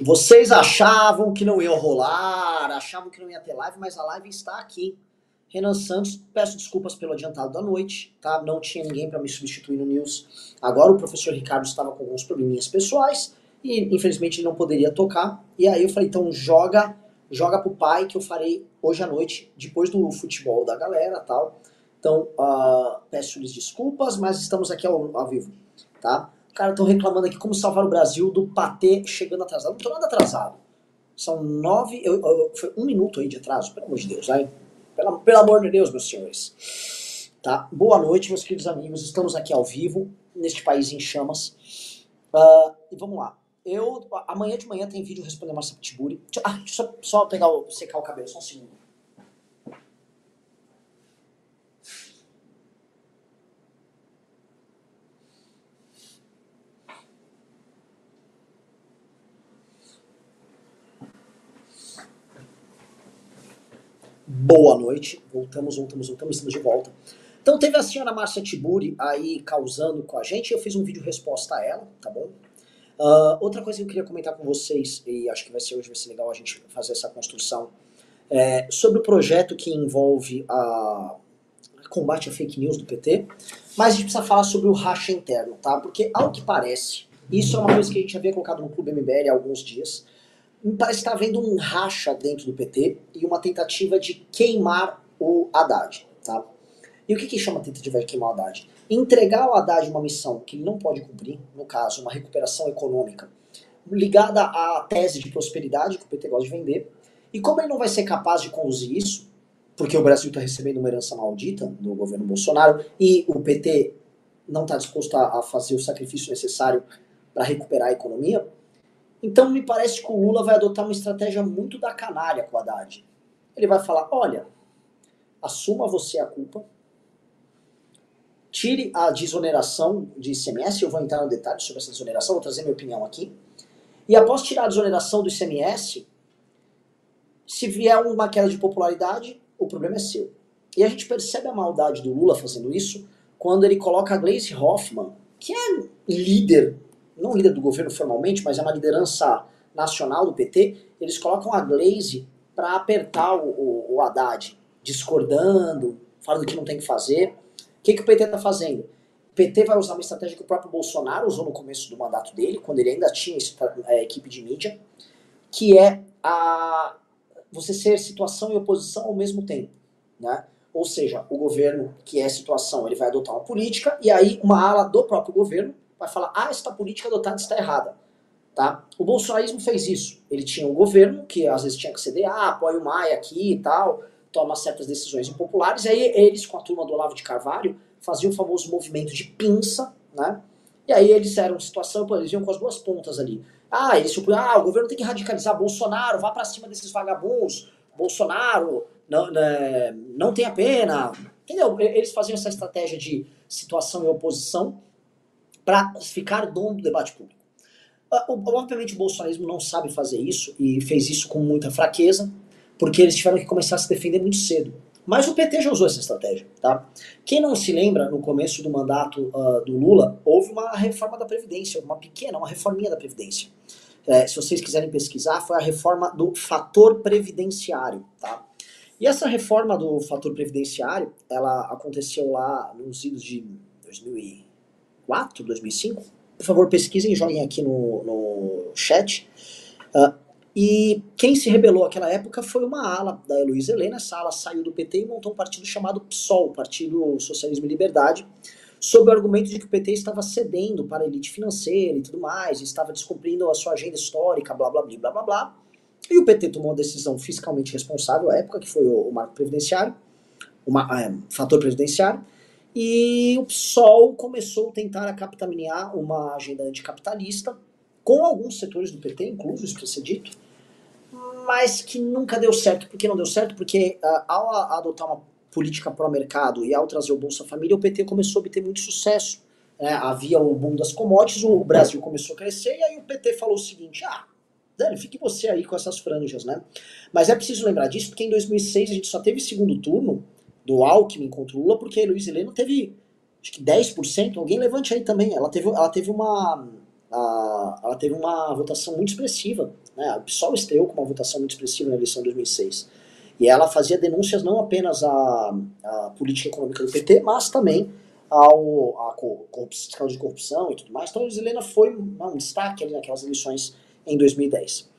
Vocês achavam que não ia rolar, achavam que não ia ter live, mas a live está aqui. Renan Santos, peço desculpas pelo adiantado da noite, tá? Não tinha ninguém para me substituir no News. Agora o professor Ricardo estava com alguns probleminhas pessoais e infelizmente ele não poderia tocar. E aí eu falei, então joga, joga pro pai que eu farei hoje à noite, depois do futebol da galera, tal. Então, uh, peço-lhes desculpas, mas estamos aqui ao, ao vivo, tá? Cara, estão reclamando aqui como salvar o Brasil do patê chegando atrasado. Não tô nada atrasado. São nove. Eu, eu, foi um minuto aí de atraso, pelo amor de Deus, aí. Pelo, pelo amor de Deus, meus senhores. Tá? Boa noite, meus queridos amigos. Estamos aqui ao vivo, neste país em chamas. Uh, e vamos lá. Eu, amanhã de manhã tem vídeo respondendo Marcia Pitbury. Ah, deixa eu só, só pegar o, secar o cabelo, só um segundo. Boa noite. Voltamos, voltamos, voltamos, estamos de volta. Então teve a senhora Márcia Tiburi aí causando com a gente, eu fiz um vídeo resposta a ela, tá bom? Uh, outra coisa que eu queria comentar com vocês, e acho que vai ser hoje, vai ser legal a gente fazer essa construção, é sobre o projeto que envolve a combate a fake news do PT, mas a gente precisa falar sobre o racha interno, tá? Porque, ao que parece, isso é uma coisa que a gente havia colocado no Clube MBL há alguns dias, parece estar havendo um racha dentro do PT e uma tentativa de queimar o Haddad. Tá? E o que, que chama tentativa de queimar o Haddad? Entregar ao Haddad uma missão que ele não pode cumprir, no caso, uma recuperação econômica, ligada à tese de prosperidade que o PT gosta de vender. E como ele não vai ser capaz de conduzir isso, porque o Brasil está recebendo uma herança maldita do governo Bolsonaro e o PT não está disposto a fazer o sacrifício necessário para recuperar a economia, então me parece que o Lula vai adotar uma estratégia muito da canalha com o Haddad. Ele vai falar: olha, assuma você a culpa, tire a desoneração de ICMS, eu vou entrar no detalhe sobre essa desoneração, vou trazer minha opinião aqui. E após tirar a desoneração do ICMS, se vier uma queda de popularidade, o problema é seu. E a gente percebe a maldade do Lula fazendo isso quando ele coloca a Gleisi Hoffmann, que é líder não líder do governo formalmente, mas é uma liderança nacional do PT, eles colocam a Glaze para apertar o, o, o, Haddad, discordando, falando que não tem que fazer. O que, que o PT está fazendo? O PT vai usar uma estratégia que o próprio Bolsonaro usou no começo do mandato dele, quando ele ainda tinha é, equipe de mídia, que é a você ser situação e oposição ao mesmo tempo, né? Ou seja, o governo que é situação, ele vai adotar uma política e aí uma ala do próprio governo vai falar, ah, esta política adotada está errada. Tá? O bolsonarismo fez isso. Ele tinha um governo que às vezes tinha que ceder, ah, apoia o Maia aqui e tal, toma certas decisões impopulares, e aí eles, com a turma do Olavo de Carvalho, faziam o famoso movimento de pinça, né? E aí eles eram situação, eles iam com as duas pontas ali. Ah, eles tipo, ah, o governo tem que radicalizar Bolsonaro, vá para cima desses vagabundos, Bolsonaro não, né, não tem a pena. Entendeu? Eles faziam essa estratégia de situação e oposição para ficar dono do debate público. Ah, obviamente o bolsonarismo não sabe fazer isso e fez isso com muita fraqueza, porque eles tiveram que começar a se defender muito cedo. Mas o PT já usou essa estratégia, tá? Quem não se lembra, no começo do mandato uh, do Lula, houve uma reforma da Previdência, uma pequena, uma reforminha da Previdência. É, se vocês quiserem pesquisar, foi a reforma do fator previdenciário, tá? E essa reforma do fator previdenciário, ela aconteceu lá nos idos de 2000 2004, 2005. Por favor, pesquisem e joguem aqui no, no chat. Uh, e quem se rebelou naquela época foi uma ala da Heloísa Helena. Essa ala saiu do PT e montou um partido chamado PSOL, Partido Socialismo e Liberdade, sob o argumento de que o PT estava cedendo para a elite financeira e tudo mais, estava descumprindo a sua agenda histórica, blá blá blá blá blá blá. E o PT tomou uma decisão fiscalmente responsável à época, que foi o, o marco previdenciário, o é, fator previdenciário, e o PSOL começou a tentar capitanear uma agenda anticapitalista, com alguns setores do PT, incluso, isso precisa ser dito, mas que nunca deu certo. Por que não deu certo? Porque uh, ao adotar uma política pró-mercado e ao trazer o Bolsa Família, o PT começou a obter muito sucesso. É, havia o boom das commodities, o Brasil começou a crescer, e aí o PT falou o seguinte, ah, Dani, fique você aí com essas franjas, né? Mas é preciso lembrar disso, porque em 2006 a gente só teve segundo turno, do Alckmin contra o Lula, porque a Luiz Helena teve acho que 10%, alguém levante aí também, ela teve, ela teve uma, a, ela teve uma votação muito expressiva. Né? A PSOL estreou com uma votação muito expressiva na eleição de 2006. E ela fazia denúncias não apenas à, à política econômica do PT, mas também ao a corrupção, de corrupção e tudo mais. Então, a Helena foi um destaque ali naquelas eleições em 2010.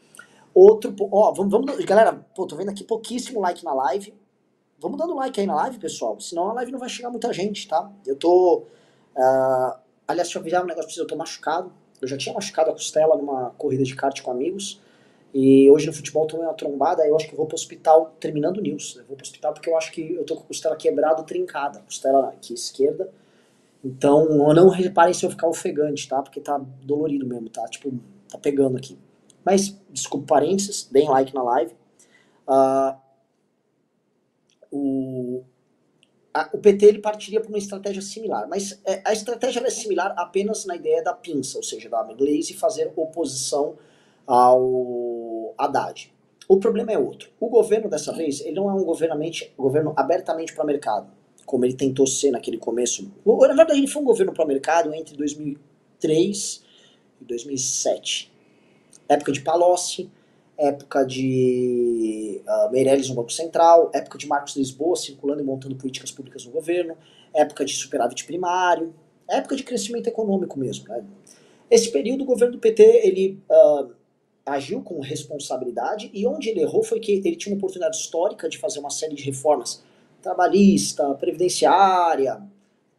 Outro, ó, vamos, vamos galera, pô, tô vendo aqui pouquíssimo like na live. Vamos dando like aí na live, pessoal, senão a live não vai chegar muita gente, tá? Eu tô, uh, aliás, deixa eu avisar um negócio pra vocês, eu tô machucado. Eu já tinha machucado a costela numa corrida de kart com amigos. E hoje no futebol tomei uma trombada, eu acho que vou pro hospital terminando o news. Eu vou pro hospital porque eu acho que eu tô com a costela quebrada, trincada, costela aqui esquerda. Então, não reparem se eu ficar ofegante, tá? Porque tá dolorido mesmo, tá? Tipo, tá pegando aqui. Mas, desculpa parênteses, deem like na live. Uh, o, a, o PT ele partiria por uma estratégia similar, mas é, a estratégia é similar apenas na ideia da pinça, ou seja, da Glaze fazer oposição ao Haddad. O problema é outro. O governo dessa vez, ele não é um governo abertamente para o mercado, como ele tentou ser naquele começo. Na verdade, ele foi um governo para o mercado entre 2003 e 2007. Época de Palocci, época de uh, Meirelles no Banco Central, época de Marcos Lisboa circulando e montando políticas públicas no governo, época de superávit primário, época de crescimento econômico mesmo. Né? Esse período, o governo do PT, ele uh, agiu com responsabilidade e onde ele errou foi que ele tinha uma oportunidade histórica de fazer uma série de reformas trabalhista, previdenciária,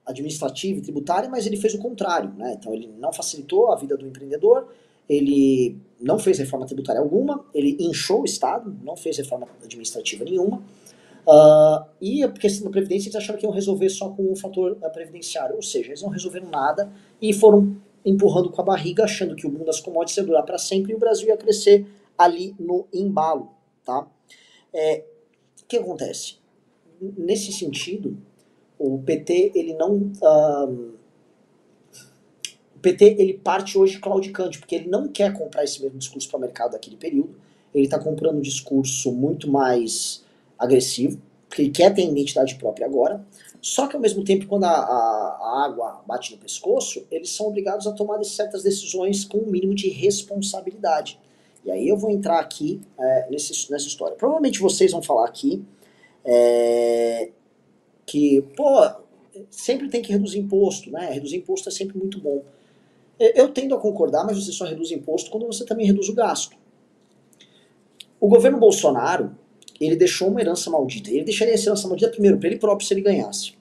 administrativa e tributária, mas ele fez o contrário, né? Então ele não facilitou a vida do empreendedor, ele não fez reforma tributária alguma, ele inchou o Estado, não fez reforma administrativa nenhuma, uh, e a questão da Previdência eles acharam que iam resolver só com o fator previdenciário, ou seja, eles não resolveram nada e foram empurrando com a barriga, achando que o boom das commodities ia durar para sempre e o Brasil ia crescer ali no embalo, tá? É, o que acontece? Nesse sentido, o PT ele não uh, o PT ele parte hoje claudicante porque ele não quer comprar esse mesmo discurso para o mercado daquele período. Ele está comprando um discurso muito mais agressivo, porque ele quer ter identidade própria agora. Só que ao mesmo tempo, quando a, a, a, água bate no pescoço, eles são obrigados a tomar certas decisões com um mínimo de responsabilidade. E aí eu vou entrar aqui é, nesse, nessa história. Provavelmente vocês vão falar aqui é, que, pô, sempre tem que reduzir imposto, né? Reduzir imposto é sempre muito bom. Eu tendo a concordar, mas você só reduz imposto quando você também reduz o gasto. O governo Bolsonaro, ele deixou uma herança maldita. Ele deixaria essa herança maldita primeiro para ele próprio se ele ganhasse.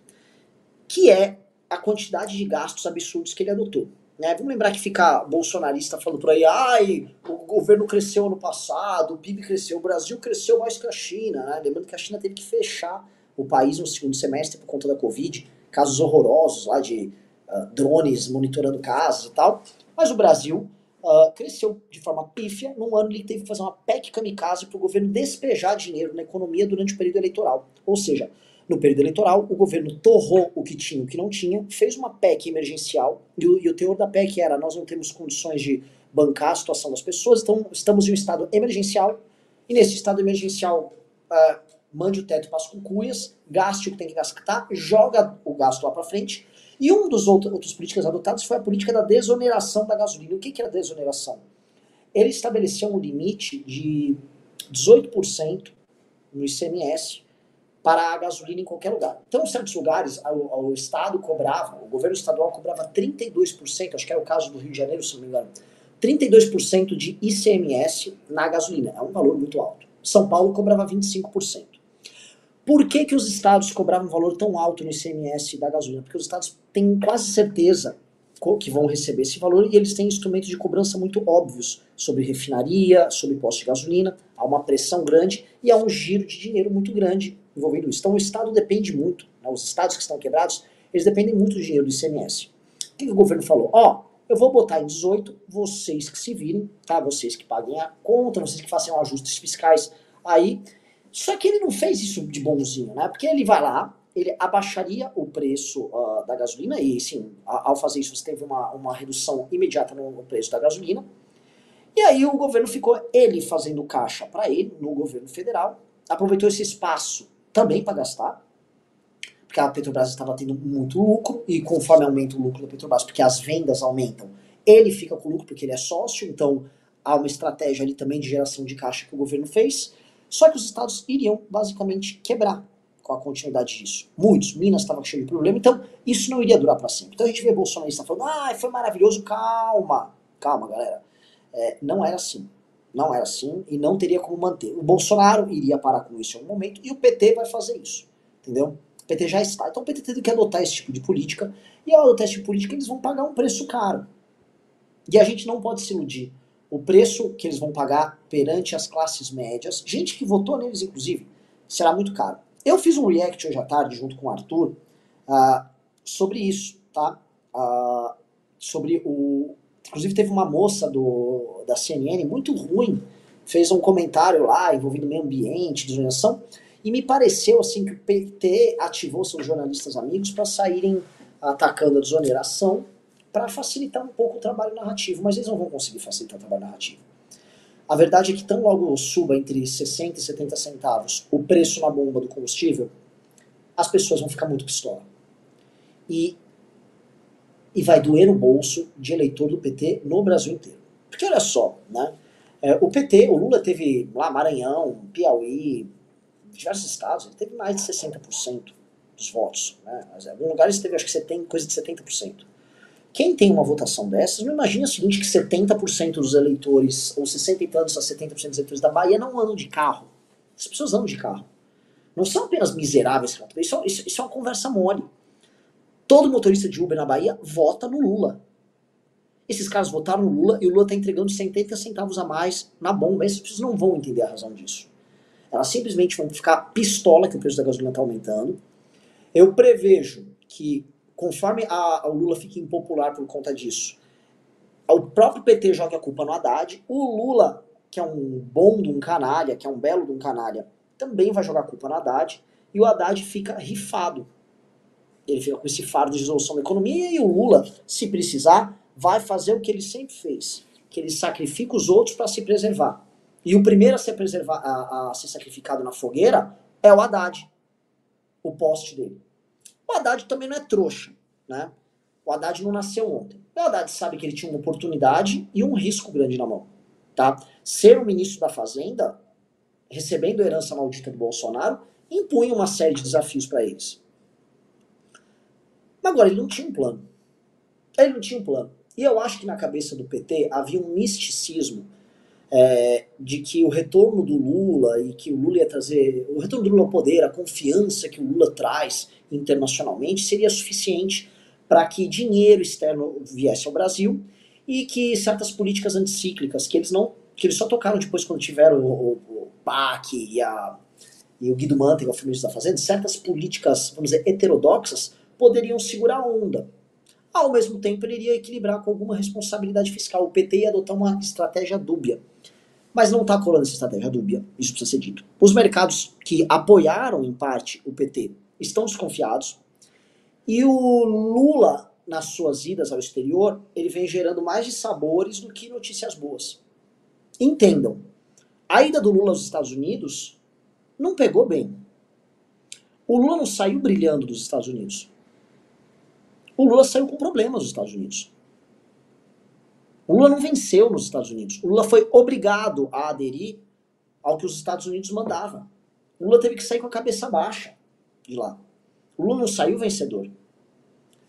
Que é a quantidade de gastos absurdos que ele adotou. Né? Vamos lembrar que ficar bolsonarista falando por aí, ai, o governo cresceu ano passado, o PIB cresceu, o Brasil cresceu mais que a China. Né? Lembrando que a China teve que fechar o país no segundo semestre por conta da Covid, casos horrorosos lá de uh, drones monitorando casas e tal. Mas o Brasil uh, cresceu de forma pífia. Num ano ele teve que fazer uma PEC kamikaze para o governo despejar dinheiro na economia durante o período eleitoral. Ou seja, no período eleitoral, o governo torrou o que tinha e o que não tinha, fez uma PEC emergencial, e o, e o teor da PEC era: nós não temos condições de bancar a situação das pessoas, então estamos em um estado emergencial, e nesse estado emergencial, uh, mande o teto para as cucuias, gaste o que tem que gastar, joga o gasto lá para frente, e um dos outros, outros políticas adotados foi a política da desoneração da gasolina. O que, que é a desoneração? Ele estabeleceu um limite de 18% no ICMS para a gasolina em qualquer lugar. Então, em certos lugares, o, Estado cobrava, o governo estadual cobrava 32%, acho que é o caso do Rio de Janeiro, se não me engano, 32% de ICMS na gasolina. É um valor muito alto. São Paulo cobrava 25%. Por que, que os estados cobravam um valor tão alto no ICMS da gasolina? Porque os estados têm quase certeza que vão receber esse valor e eles têm instrumentos de cobrança muito óbvios sobre refinaria, sobre posto de gasolina, há uma pressão grande e há um giro de dinheiro muito grande envolvendo isso. Então o Estado depende muito, né, os estados que estão quebrados, eles dependem muito do dinheiro do ICMS. O que, que o governo falou? Ó, oh, eu vou botar em 18, vocês que se virem, tá? Vocês que paguem a conta, vocês que façam ajustes fiscais aí, só que ele não fez isso de bonzinho, né? Porque ele vai lá, ele abaixaria o preço uh, da gasolina, e sim, ao fazer isso você teve uma, uma redução imediata no preço da gasolina. E aí o governo ficou ele fazendo caixa para ele, no governo federal, aproveitou esse espaço também para gastar, porque a Petrobras estava tendo muito lucro, e conforme aumenta o lucro da Petrobras, porque as vendas aumentam, Ele fica com lucro porque ele é sócio, então há uma estratégia ali também de geração de caixa que o governo fez. Só que os estados iriam basicamente quebrar com a continuidade disso. Muitos, Minas estava cheio de problema, então isso não iria durar para sempre. Então a gente vê bolsonarista falando, ah, foi maravilhoso, calma, calma, galera. É, não era assim. Não era assim e não teria como manter. O Bolsonaro iria parar com isso em algum momento e o PT vai fazer isso. Entendeu? O PT já está. Então o PT tem que adotar esse tipo de política e ao adotar esse tipo de política eles vão pagar um preço caro. E a gente não pode se iludir. O preço que eles vão pagar perante as classes médias, gente que votou neles inclusive, será muito caro. Eu fiz um react hoje à tarde junto com o Arthur uh, sobre isso, tá? Uh, sobre o, Inclusive teve uma moça do, da CNN muito ruim, fez um comentário lá envolvendo meio ambiente, desoneração, e me pareceu assim que o PT ativou seus jornalistas amigos para saírem atacando a desoneração para facilitar um pouco o trabalho narrativo, mas eles não vão conseguir facilitar o trabalho narrativo. A verdade é que tão logo suba entre 60 e 70 centavos o preço na bomba do combustível, as pessoas vão ficar muito pistola. E e vai doer o bolso de eleitor do PT no Brasil inteiro. Porque olha só, né? É, o PT, o Lula teve lá Maranhão, Piauí, diversos estados, ele teve mais de 60% dos votos. Né? Mas em alguns lugares teve acho que você tem coisa de 70%. Quem tem uma votação dessas, não imagina o seguinte, que 70% dos eleitores, ou 60 e tantos a 70% dos eleitores da Bahia não andam de carro. As pessoas andam de carro. Não são apenas miseráveis, isso, isso, isso é uma conversa mole. Todo motorista de Uber na Bahia vota no Lula. Esses caras votaram no Lula e o Lula está entregando 70 centavos a mais na bomba. Essas pessoas não vão entender a razão disso. Elas simplesmente vão ficar pistola que o preço da gasolina está aumentando. Eu prevejo que, conforme a, o Lula fique impopular por conta disso, o próprio PT joga a culpa no Haddad. O Lula, que é um bom de um canalha, que é um belo de um canalha, também vai jogar a culpa no Haddad. E o Haddad fica rifado ele fica com esse fardo de resolução da economia e o Lula, se precisar, vai fazer o que ele sempre fez, que ele sacrifica os outros para se preservar. E o primeiro a ser, preservar, a, a ser sacrificado na fogueira é o Haddad, o poste dele. O Haddad também não é trouxa, né? O Haddad não nasceu ontem. O Haddad sabe que ele tinha uma oportunidade e um risco grande na mão, tá? Ser o ministro da Fazenda, recebendo a herança maldita do Bolsonaro, impunha uma série de desafios para eles. Agora, ele não tinha um plano. Ele não tinha um plano. E eu acho que na cabeça do PT havia um misticismo é, de que o retorno do Lula e que o Lula ia trazer. O retorno do Lula ao poder, a confiança que o Lula traz internacionalmente seria suficiente para que dinheiro externo viesse ao Brasil e que certas políticas anticíclicas, que eles não. que eles só tocaram depois quando tiveram o, o, o PAC e, a, e o Guido Mantega, o ministro da Fazenda, certas políticas, vamos dizer, heterodoxas, poderiam segurar a onda. Ao mesmo tempo, ele iria equilibrar com alguma responsabilidade fiscal. O PT ia adotar uma estratégia dúbia. Mas não está colando essa estratégia dúbia, isso precisa ser dito. Os mercados que apoiaram, em parte, o PT estão desconfiados. E o Lula, nas suas idas ao exterior, ele vem gerando mais de sabores do que notícias boas. Entendam, a ida do Lula aos Estados Unidos não pegou bem. O Lula não saiu brilhando dos Estados Unidos o Lula saiu com problemas nos Estados Unidos. O Lula não venceu nos Estados Unidos. O Lula foi obrigado a aderir ao que os Estados Unidos mandavam. O Lula teve que sair com a cabeça baixa de lá. O Lula não saiu vencedor.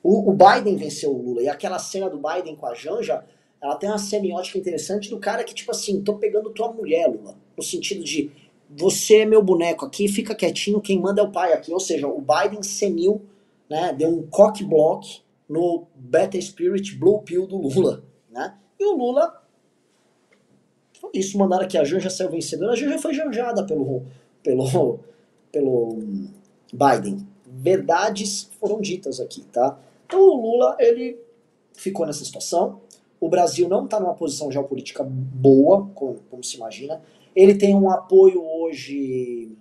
O, o Biden venceu o Lula. E aquela cena do Biden com a Janja, ela tem uma semiótica interessante do cara que, tipo assim, tô pegando tua mulher, Lula. No sentido de, você é meu boneco aqui, fica quietinho, quem manda é o pai aqui. Ou seja, o Biden senil né, deu um cock block no Beta Spirit Blue Pill do Lula. Né? E o Lula, isso mandaram aqui, a Janja saiu vencedora, a Janja foi janjada pelo, pelo, pelo Biden. Verdades foram ditas aqui, tá? Então o Lula, ele ficou nessa situação. O Brasil não está numa posição geopolítica boa, como, como se imagina. Ele tem um apoio hoje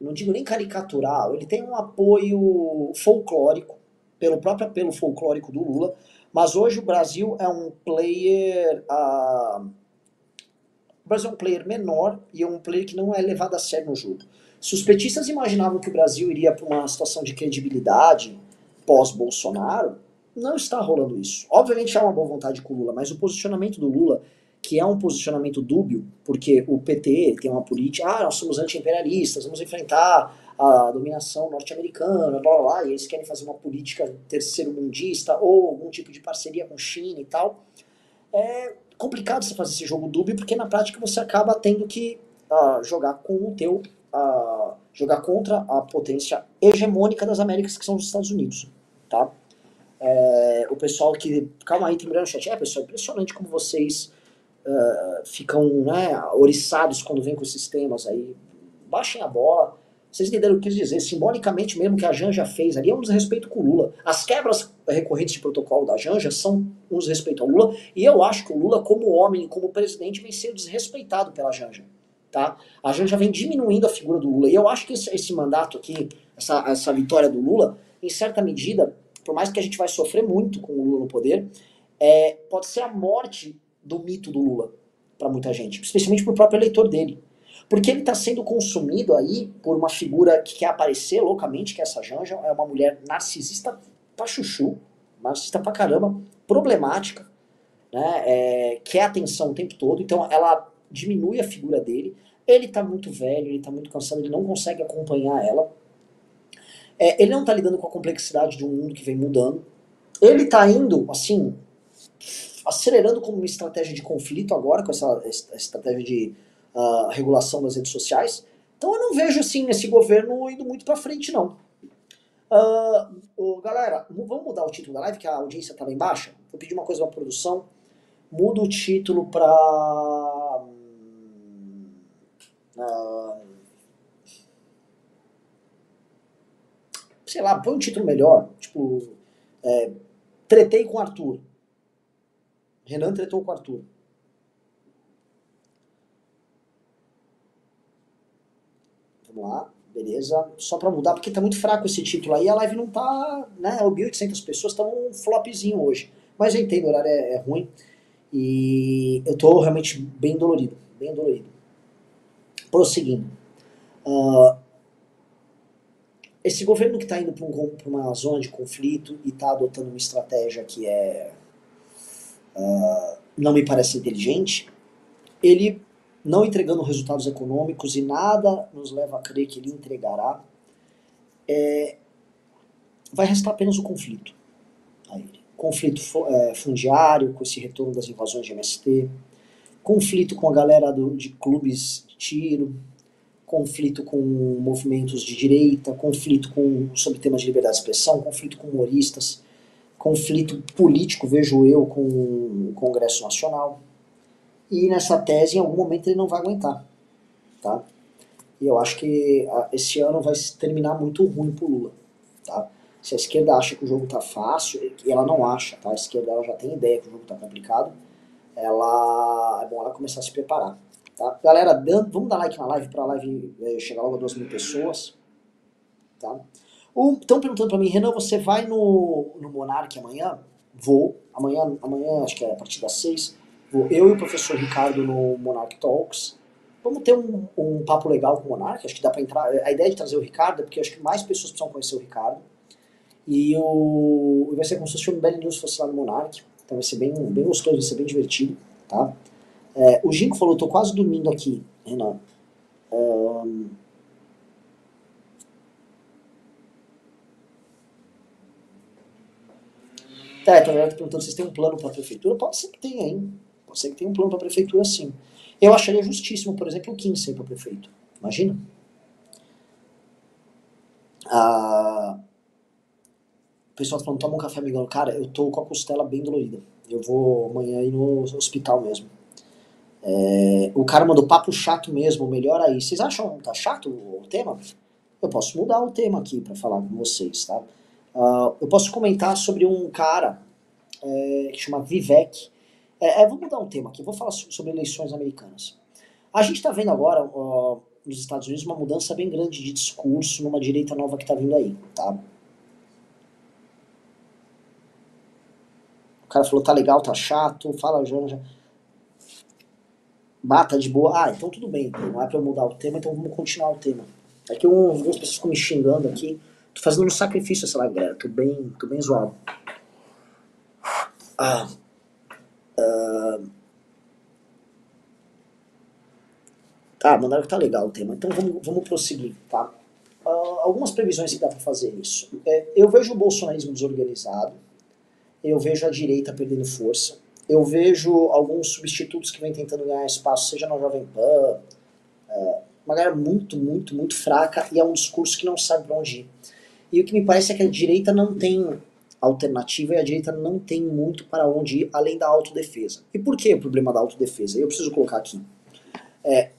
não digo nem caricatural, ele tem um apoio folclórico, pelo próprio apelo folclórico do Lula, mas hoje o Brasil é um player. Uh, o Brasil é um player menor e é um player que não é levado a sério no jogo. Se os petistas imaginavam que o Brasil iria para uma situação de credibilidade pós-Bolsonaro, não está rolando isso. Obviamente há uma boa vontade com o Lula, mas o posicionamento do Lula, que é um posicionamento dúbio, porque o PT tem uma política, ah, nós somos anti-imperialistas, vamos enfrentar a dominação norte-americana, blá, blá, blá, e eles querem fazer uma política terceiro-mundista ou algum tipo de parceria com China e tal. É complicado você fazer esse jogo dúbio, porque na prática você acaba tendo que uh, jogar com o teu... Uh, jogar contra a potência hegemônica das Américas, que são os Estados Unidos, tá? É, o pessoal que... Calma aí, tem no chat. É, pessoal, impressionante como vocês uh, ficam né, oriçados quando vem com esses temas aí. Baixem a bola vocês entenderam o que eu quis dizer? Simbolicamente mesmo que a Janja fez ali é um desrespeito com o Lula. As quebras recorrentes de protocolo da Janja são um desrespeito ao Lula, e eu acho que o Lula, como homem, como presidente, vem sendo desrespeitado pela Janja. Tá? A Janja vem diminuindo a figura do Lula. E eu acho que esse, esse mandato aqui, essa, essa vitória do Lula, em certa medida, por mais que a gente vai sofrer muito com o Lula no poder, é, pode ser a morte do mito do Lula para muita gente, especialmente para o próprio eleitor dele. Porque ele está sendo consumido aí por uma figura que quer aparecer loucamente, que é essa Janja, é uma mulher narcisista pra chuchu, narcisista pra caramba, problemática, né, é, quer atenção o tempo todo, então ela diminui a figura dele, ele está muito velho, ele está muito cansado, ele não consegue acompanhar ela, é, ele não está lidando com a complexidade de um mundo que vem mudando, ele está indo, assim, acelerando como uma estratégia de conflito agora, com essa estratégia de a regulação das redes sociais. Então eu não vejo assim esse governo indo muito para frente não. Uh, galera, vamos mudar o título da live que a audiência tá lá embaixo. Vou pedir uma coisa para produção. Muda o título para uh, sei lá, põe um título melhor, tipo é, tretei com Arthur. Renan tretou com Arthur. Lá, beleza. Só para mudar, porque tá muito fraco esse título aí. A live não tá, né? 1.800 pessoas, tá um flopzinho hoje. Mas eu entendo, o horário é, é ruim. E eu tô realmente bem dolorido, bem dolorido. Prosseguindo. Uh, esse governo que está indo para um, uma zona de conflito e está adotando uma estratégia que é uh, não me parece inteligente, ele não entregando resultados econômicos e nada nos leva a crer que ele entregará, é, vai restar apenas o conflito a ele. Conflito é, fundiário, com esse retorno das invasões de MST, conflito com a galera do, de clubes de tiro, conflito com movimentos de direita, conflito com, sobre temas de liberdade de expressão, conflito com humoristas, conflito político, vejo eu, com o Congresso Nacional e nessa tese em algum momento ele não vai aguentar, tá? E eu acho que esse ano vai terminar muito ruim pro Lula, tá? Se a esquerda acha que o jogo tá fácil, e ela não acha, tá? A esquerda ela já tem ideia que o jogo tá complicado, ela é bom ela começar a se preparar, tá? Galera, dando, vamos dar like na live para a live é, chegar logo a duas mil pessoas, tá? Estão perguntando para mim, Renan, você vai no, no Monark amanhã? Vou. Amanhã, amanhã, acho que é a partir das seis eu e o professor Ricardo no Monarch Talks. Vamos ter um, um papo legal com o Monarch. Acho que dá para entrar. A ideia de trazer o Ricardo é porque acho que mais pessoas precisam conhecer o Ricardo. E o, vai ser como se fosse um Belly News fosse lá no Monarch. Então vai ser bem, bem gostoso, vai ser bem divertido. Tá? É, o Ginko falou: tô quase dormindo aqui, Renan. Um, Tá, galera tá perguntando vocês têm um plano para a prefeitura. Pode ser que tenha, hein? Pode ser que tenha um plano para a prefeitura, sim. Eu acharia justíssimo, por exemplo, o Kim ser para prefeito. Imagina. Ah, o pessoal tá falando, toma um café, amigão. Cara, eu tô com a costela bem dolorida. Eu vou amanhã ir no hospital mesmo. É, o cara mandou papo chato mesmo, melhor aí. Vocês acham que tá chato o tema? Eu posso mudar o tema aqui para falar com vocês, tá? Uh, eu posso comentar sobre um cara é, que chama Vivek. É, é, vou mudar um tema aqui, vou falar sobre eleições americanas. A gente está vendo agora uh, nos Estados Unidos uma mudança bem grande de discurso numa direita nova que está vindo aí, tá? O cara falou, tá legal, tá chato, fala, Janja. Bata de boa. Ah, então tudo bem, não é pra eu mudar o tema, então vamos continuar o tema. É que um, algumas pessoas ficam me xingando aqui. Tô fazendo um sacrifício essa live, galera. Tô bem, tô bem zoado. Ah, tá, mandaram que tá legal o tema. Então vamos, vamos prosseguir, tá? Ah, algumas previsões que dá para fazer isso. É, eu vejo o bolsonarismo desorganizado, eu vejo a direita perdendo força, eu vejo alguns substitutos que vêm tentando ganhar espaço, seja na Jovem Pan, é, uma galera muito, muito, muito fraca e é um discurso que não sabe para onde ir. E o que me parece é que a direita não tem alternativa e a direita não tem muito para onde ir além da autodefesa. E por que o problema da autodefesa? Eu preciso colocar aqui. É,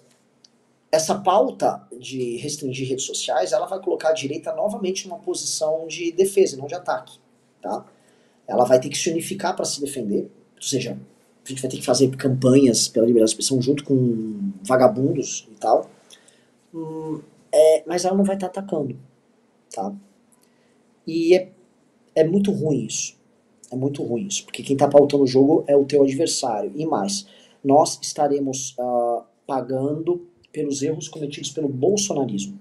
essa pauta de restringir redes sociais, ela vai colocar a direita novamente numa posição de defesa, não de ataque, tá? Ela vai ter que se unificar para se defender, ou seja, a gente vai ter que fazer campanhas pela liberdade de expressão junto com vagabundos e tal, hum, é, mas ela não vai estar tá atacando, tá? E é, é muito ruim isso. É muito ruim isso, porque quem está pautando o jogo é o teu adversário. E mais, nós estaremos uh, pagando pelos erros cometidos pelo bolsonarismo.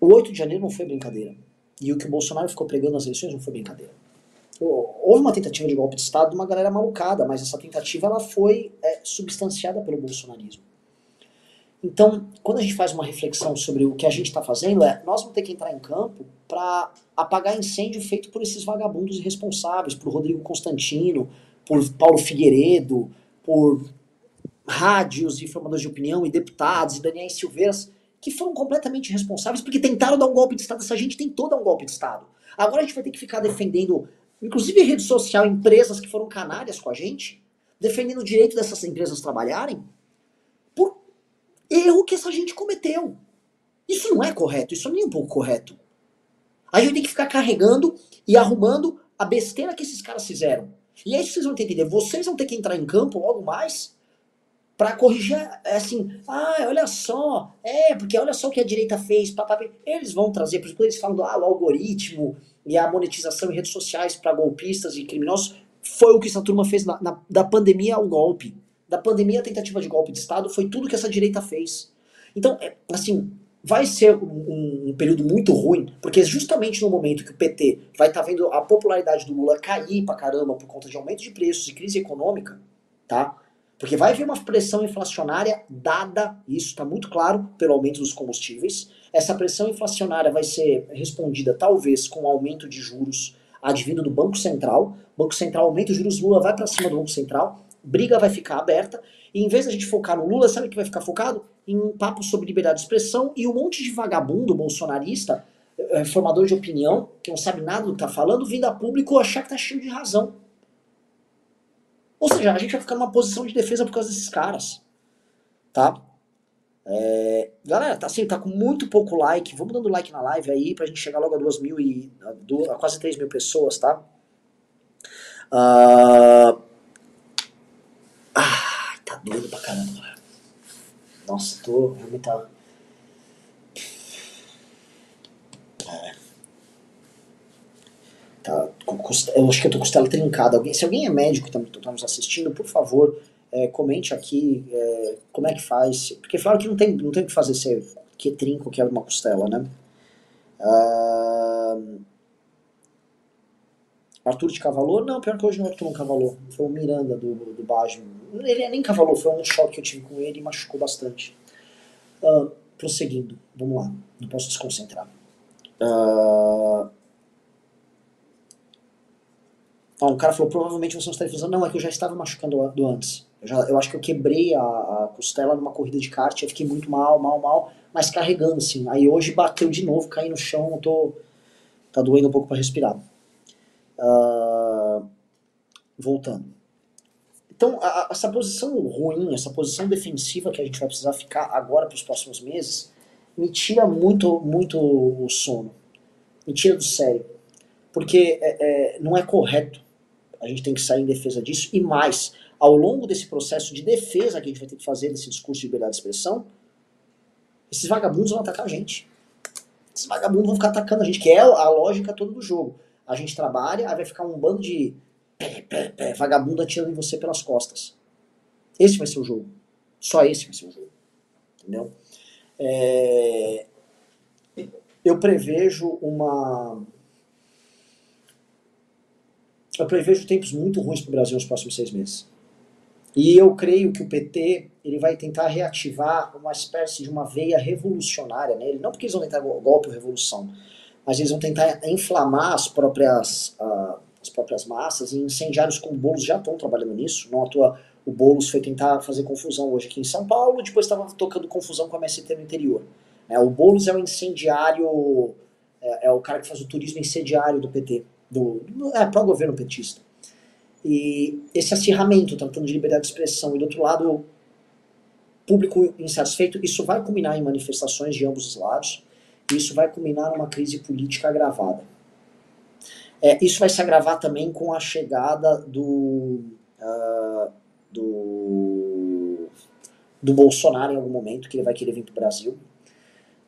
O 8 de janeiro não foi brincadeira. E o que o Bolsonaro ficou pregando nas eleições não foi brincadeira. Houve uma tentativa de golpe de Estado de uma galera malucada, mas essa tentativa ela foi é, substanciada pelo bolsonarismo. Então, quando a gente faz uma reflexão sobre o que a gente está fazendo, é nós vamos ter que entrar em campo para apagar incêndio feito por esses vagabundos irresponsáveis, por Rodrigo Constantino, por Paulo Figueiredo, por rádios e formadores de opinião e deputados e Daniel Silveiras, que foram completamente responsáveis porque tentaram dar um golpe de Estado. Essa gente tentou dar um golpe de Estado. Agora a gente vai ter que ficar defendendo, inclusive rede social, empresas que foram canárias com a gente, defendendo o direito dessas empresas trabalharem erro que essa gente cometeu. Isso não é correto, isso nem é um pouco correto. A gente tem que ficar carregando e arrumando a besteira que esses caras fizeram. E é isso que vocês vão entender. Vocês vão ter que entrar em campo logo mais para corrigir, é assim, ah, olha só, é, porque olha só o que a direita fez, papapá. Eles vão trazer, por exemplo, eles falam do ah, algoritmo e a monetização em redes sociais para golpistas e criminosos, foi o que essa turma fez na, na, da pandemia ao golpe da pandemia, a tentativa de golpe de Estado foi tudo que essa direita fez. Então, é, assim, vai ser um, um, período muito ruim, porque justamente no momento que o PT vai estar tá vendo a popularidade do Lula cair pra caramba por conta de aumento de preços e crise econômica, tá? Porque vai haver uma pressão inflacionária dada, isso está muito claro, pelo aumento dos combustíveis. Essa pressão inflacionária vai ser respondida talvez com aumento de juros advindo do Banco Central. Banco Central aumenta os juros, Lula vai para cima do Banco Central briga vai ficar aberta, e em vez da gente focar no Lula, sabe o que vai ficar focado? Em um papo sobre liberdade de expressão e um monte de vagabundo bolsonarista, é, formador de opinião, que não sabe nada do que tá falando, vindo a público achar que tá cheio de razão. Ou seja, a gente vai ficar numa posição de defesa por causa desses caras. Tá? É, galera, tá assim, tá com muito pouco like. Vamos dando like na live aí pra gente chegar logo a duas mil e. a, a quase 3 mil pessoas, tá? Uh, ah, tá doido pra caramba. Nossa, tô realmente tá. É. Tá, eu acho que eu tô costela trincada. Alguém, se alguém é médico e tá, tá nos assistindo, por favor, é, comente aqui é, como é que faz. Porque falaram que não tem, não tem o que fazer se que trinco que é uma costela, né? Uh, Arthur de Cavalor? Não, pior que hoje não é Arthur não cavalou. Foi o Miranda do, do Baggio. Ele nem cavalou, foi um choque que eu tive com ele e machucou bastante. Uh, prosseguindo, vamos lá, não posso desconcentrar. Uh... Ah, um cara falou, provavelmente você não está fazendo. Não, é que eu já estava machucando do antes. Eu, já, eu acho que eu quebrei a, a, costela numa corrida de kart, eu fiquei muito mal, mal, mal, mas carregando assim. Aí hoje bateu de novo, caí no chão, eu tô, tá doendo um pouco para respirar. Uh, voltando. Então, a, a, essa posição ruim, essa posição defensiva que a gente vai precisar ficar agora para os próximos meses, me tira muito, muito o sono. Me tira do sério. Porque é, é, não é correto. A gente tem que sair em defesa disso. E mais, ao longo desse processo de defesa que a gente vai ter que fazer desse discurso de liberdade de expressão, esses vagabundos vão atacar a gente. Esses vagabundos vão ficar atacando a gente, que é a lógica toda do jogo a gente trabalha, aí vai ficar um bando de vagabundo atirando em você pelas costas. Esse vai ser o jogo. Só esse vai ser o jogo. Entendeu? É... Eu prevejo uma. Eu prevejo tempos muito ruins para o Brasil nos próximos seis meses. E eu creio que o PT ele vai tentar reativar uma espécie de uma veia revolucionária nele, não porque eles vão tentar golpe ou revolução, mas eles vão tentar inflamar as próprias, uh, as próprias massas e incendiários como Boulos já estão trabalhando nisso. Não à toa o Boulos foi tentar fazer confusão hoje aqui em São Paulo, depois estava tocando confusão com a MST no interior. É, o Boulos é o incendiário, é, é, o cara que faz o turismo incendiário do PT, do, do é, para o governo petista. E esse acirramento, tratando de liberdade de expressão, e do outro lado, público insatisfeito, isso vai culminar em manifestações de ambos os lados, e isso vai culminar numa crise política agravada. É, isso vai se agravar também com a chegada do, uh, do, do Bolsonaro em algum momento, que ele vai querer vir para o Brasil.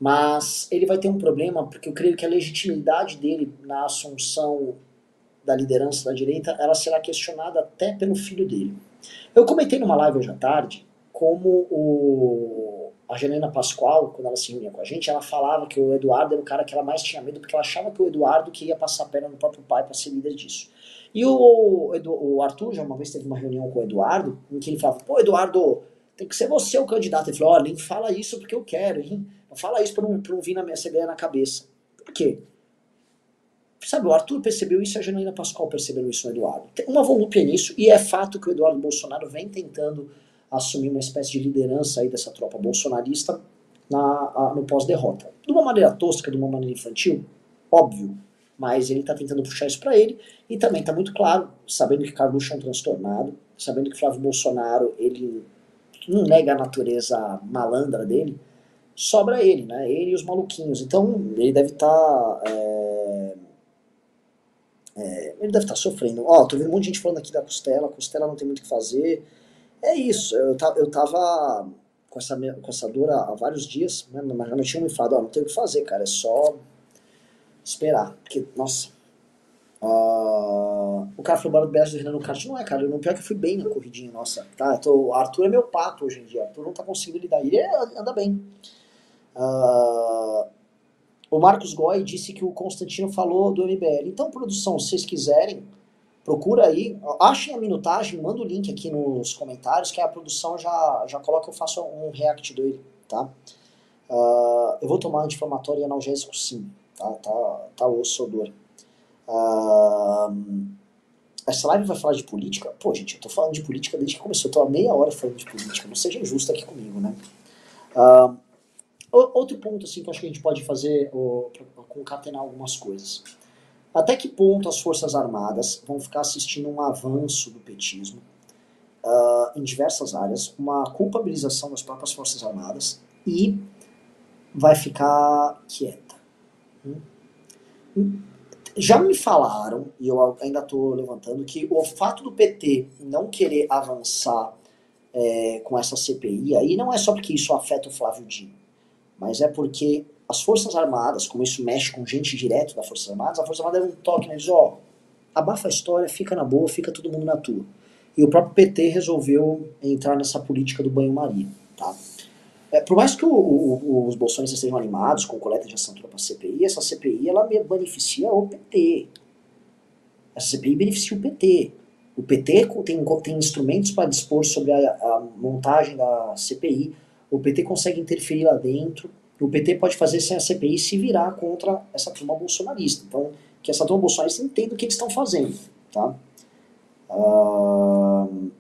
Mas ele vai ter um problema, porque eu creio que a legitimidade dele na assunção da liderança da direita, ela será questionada até pelo filho dele. Eu comentei numa live hoje à tarde como o, a Helena Pascoal, quando ela se reunia com a gente, ela falava que o Eduardo era o cara que ela mais tinha medo, porque ela achava que o Eduardo que ia passar a perna no próprio pai para ser líder disso. E o, o Arthur já uma vez teve uma reunião com o Eduardo, em que ele falava, pô, Eduardo, tem que ser você o candidato. Ele falou, olha, nem fala isso porque eu quero, hein? Fala isso para não, pra não vir na minha, essa ideia na cabeça. Por quê? Sabe, o Arthur percebeu isso e a Janaína Pascoal percebeu isso no Eduardo. Tem uma volúpia nisso, e é fato que o Eduardo Bolsonaro vem tentando assumir uma espécie de liderança aí dessa tropa bolsonarista na, a, no pós-derrota. De uma maneira tosca, de uma maneira infantil, óbvio, mas ele está tentando puxar isso para ele, e também está muito claro, sabendo que Carluxo é um transtornado, sabendo que Flávio Bolsonaro, ele não nega a natureza malandra dele, sobra ele, né? Ele e os maluquinhos. Então, ele deve estar... Tá, é é, ele deve estar sofrendo. Ó, tô vendo um monte de gente falando aqui da costela, a costela não tem muito o que fazer. É isso, eu, eu tava com essa, com essa dor há, vários dias, né, mas já não tinha me falado, ó, não tem o que fazer, cara, é só esperar. Porque, nossa. Uh, o cara falou do beijo do Renan no kart. Não é, cara. Não, pior que eu fui bem na corridinha, nossa. Tá, tô, o Arthur é meu pato hoje em dia. O Arthur não tá conseguindo lidar. Ele é, anda bem. Uh, o Marcos Goy disse que o Constantino falou do MBL. Então, produção, se vocês quiserem, procura aí, achem a minutagem, manda o link aqui nos comentários, que a produção já, já coloca, eu faço um react dele, tá? Uh, eu vou tomar anti-inflamatório e analgésico sim, tá? Tá, tá osso dor. Uh, essa live vai falar de política? Pô, gente, eu tô falando de política desde que começou, eu tô há meia hora falando de política, não seja injusto aqui comigo, né? Uh, Outro ponto assim, que acho que a gente pode fazer, para concatenar algumas coisas. Até que ponto as Forças Armadas vão ficar assistindo um avanço do petismo uh, em diversas áreas, uma culpabilização das próprias Forças Armadas e vai ficar quieta? Hum? Já me falaram, e eu ainda estou levantando, que o fato do PT não querer avançar é, com essa CPI aí não é só porque isso afeta o Flávio Dino mas é porque as Forças Armadas, como isso mexe com gente direto das Forças Armadas, a Força Armada deu um toque, né? Diz, ó, abafa a história, fica na boa, fica todo mundo na tua. E o próprio PT resolveu entrar nessa política do banho-maria, tá? É, por mais que o, o, os bolsonaristas estejam animados com coleta de assinatura para a CPI, essa CPI ela beneficia o PT. Essa CPI beneficia o PT. O PT tem, tem instrumentos para dispor sobre a, a montagem da CPI, o PT consegue interferir lá dentro, o PT pode fazer sem a CPI se virar contra essa turma bolsonarista. Então, que essa turma bolsonarista entenda o que eles estão fazendo, tá? Uh...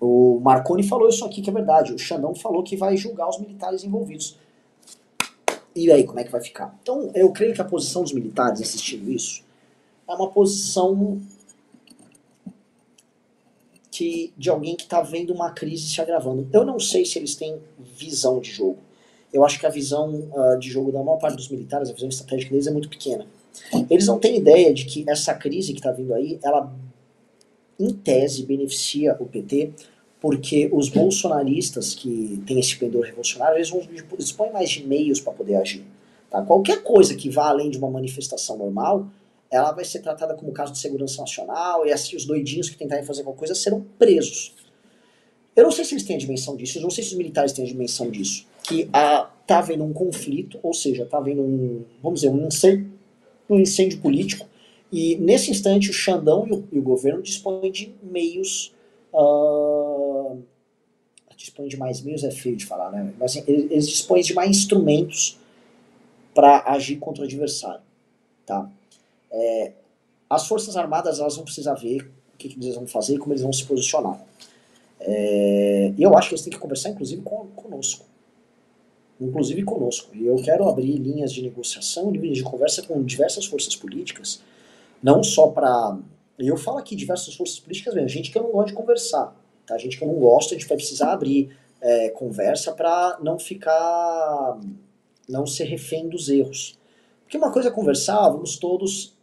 O Marconi falou isso aqui que é verdade. O Xandão falou que vai julgar os militares envolvidos. E aí, como é que vai ficar? Então, eu creio que a posição dos militares assistindo isso é uma posição que de alguém que está vendo uma crise se agravando. Eu não sei se eles têm visão de jogo. Eu acho que a visão uh, de jogo da maior parte dos militares, a visão estratégica deles é muito pequena. Eles não têm ideia de que essa crise que está vindo aí, ela, em tese, beneficia o PT, porque os bolsonaristas que têm esse pendor revolucionário, eles vão dispõem mais de meios para poder agir. Tá? Qualquer coisa que vá além de uma manifestação normal, ela vai ser tratada como caso de segurança nacional e assim os doidinhos que tentarem fazer alguma coisa serão presos. Eu não sei se eles têm a dimensão disso, eu não sei se os militares têm a dimensão disso. que está havendo um conflito, ou seja, está havendo um, vamos dizer, um incêndio, um incêndio político, e nesse instante o Xandão e o, e o governo dispõem de meios. Uh, dispõem de mais meios é feio de falar, né? Mas assim, eles, eles dispõem de mais instrumentos para agir contra o adversário, tá? É, as forças armadas elas vão precisar ver o que, que eles vão fazer e como eles vão se posicionar. É, eu acho que eles têm que conversar, inclusive, com, conosco. Inclusive conosco. E eu quero abrir linhas de negociação, linhas de conversa com diversas forças políticas, não só para. Eu falo aqui diversas forças políticas mesmo, gente que eu não gosto de conversar, tá? Gente que eu não gosto, a gente vai precisar abrir é, conversa para não ficar. não ser refém dos erros. Porque uma coisa é conversar, vamos todos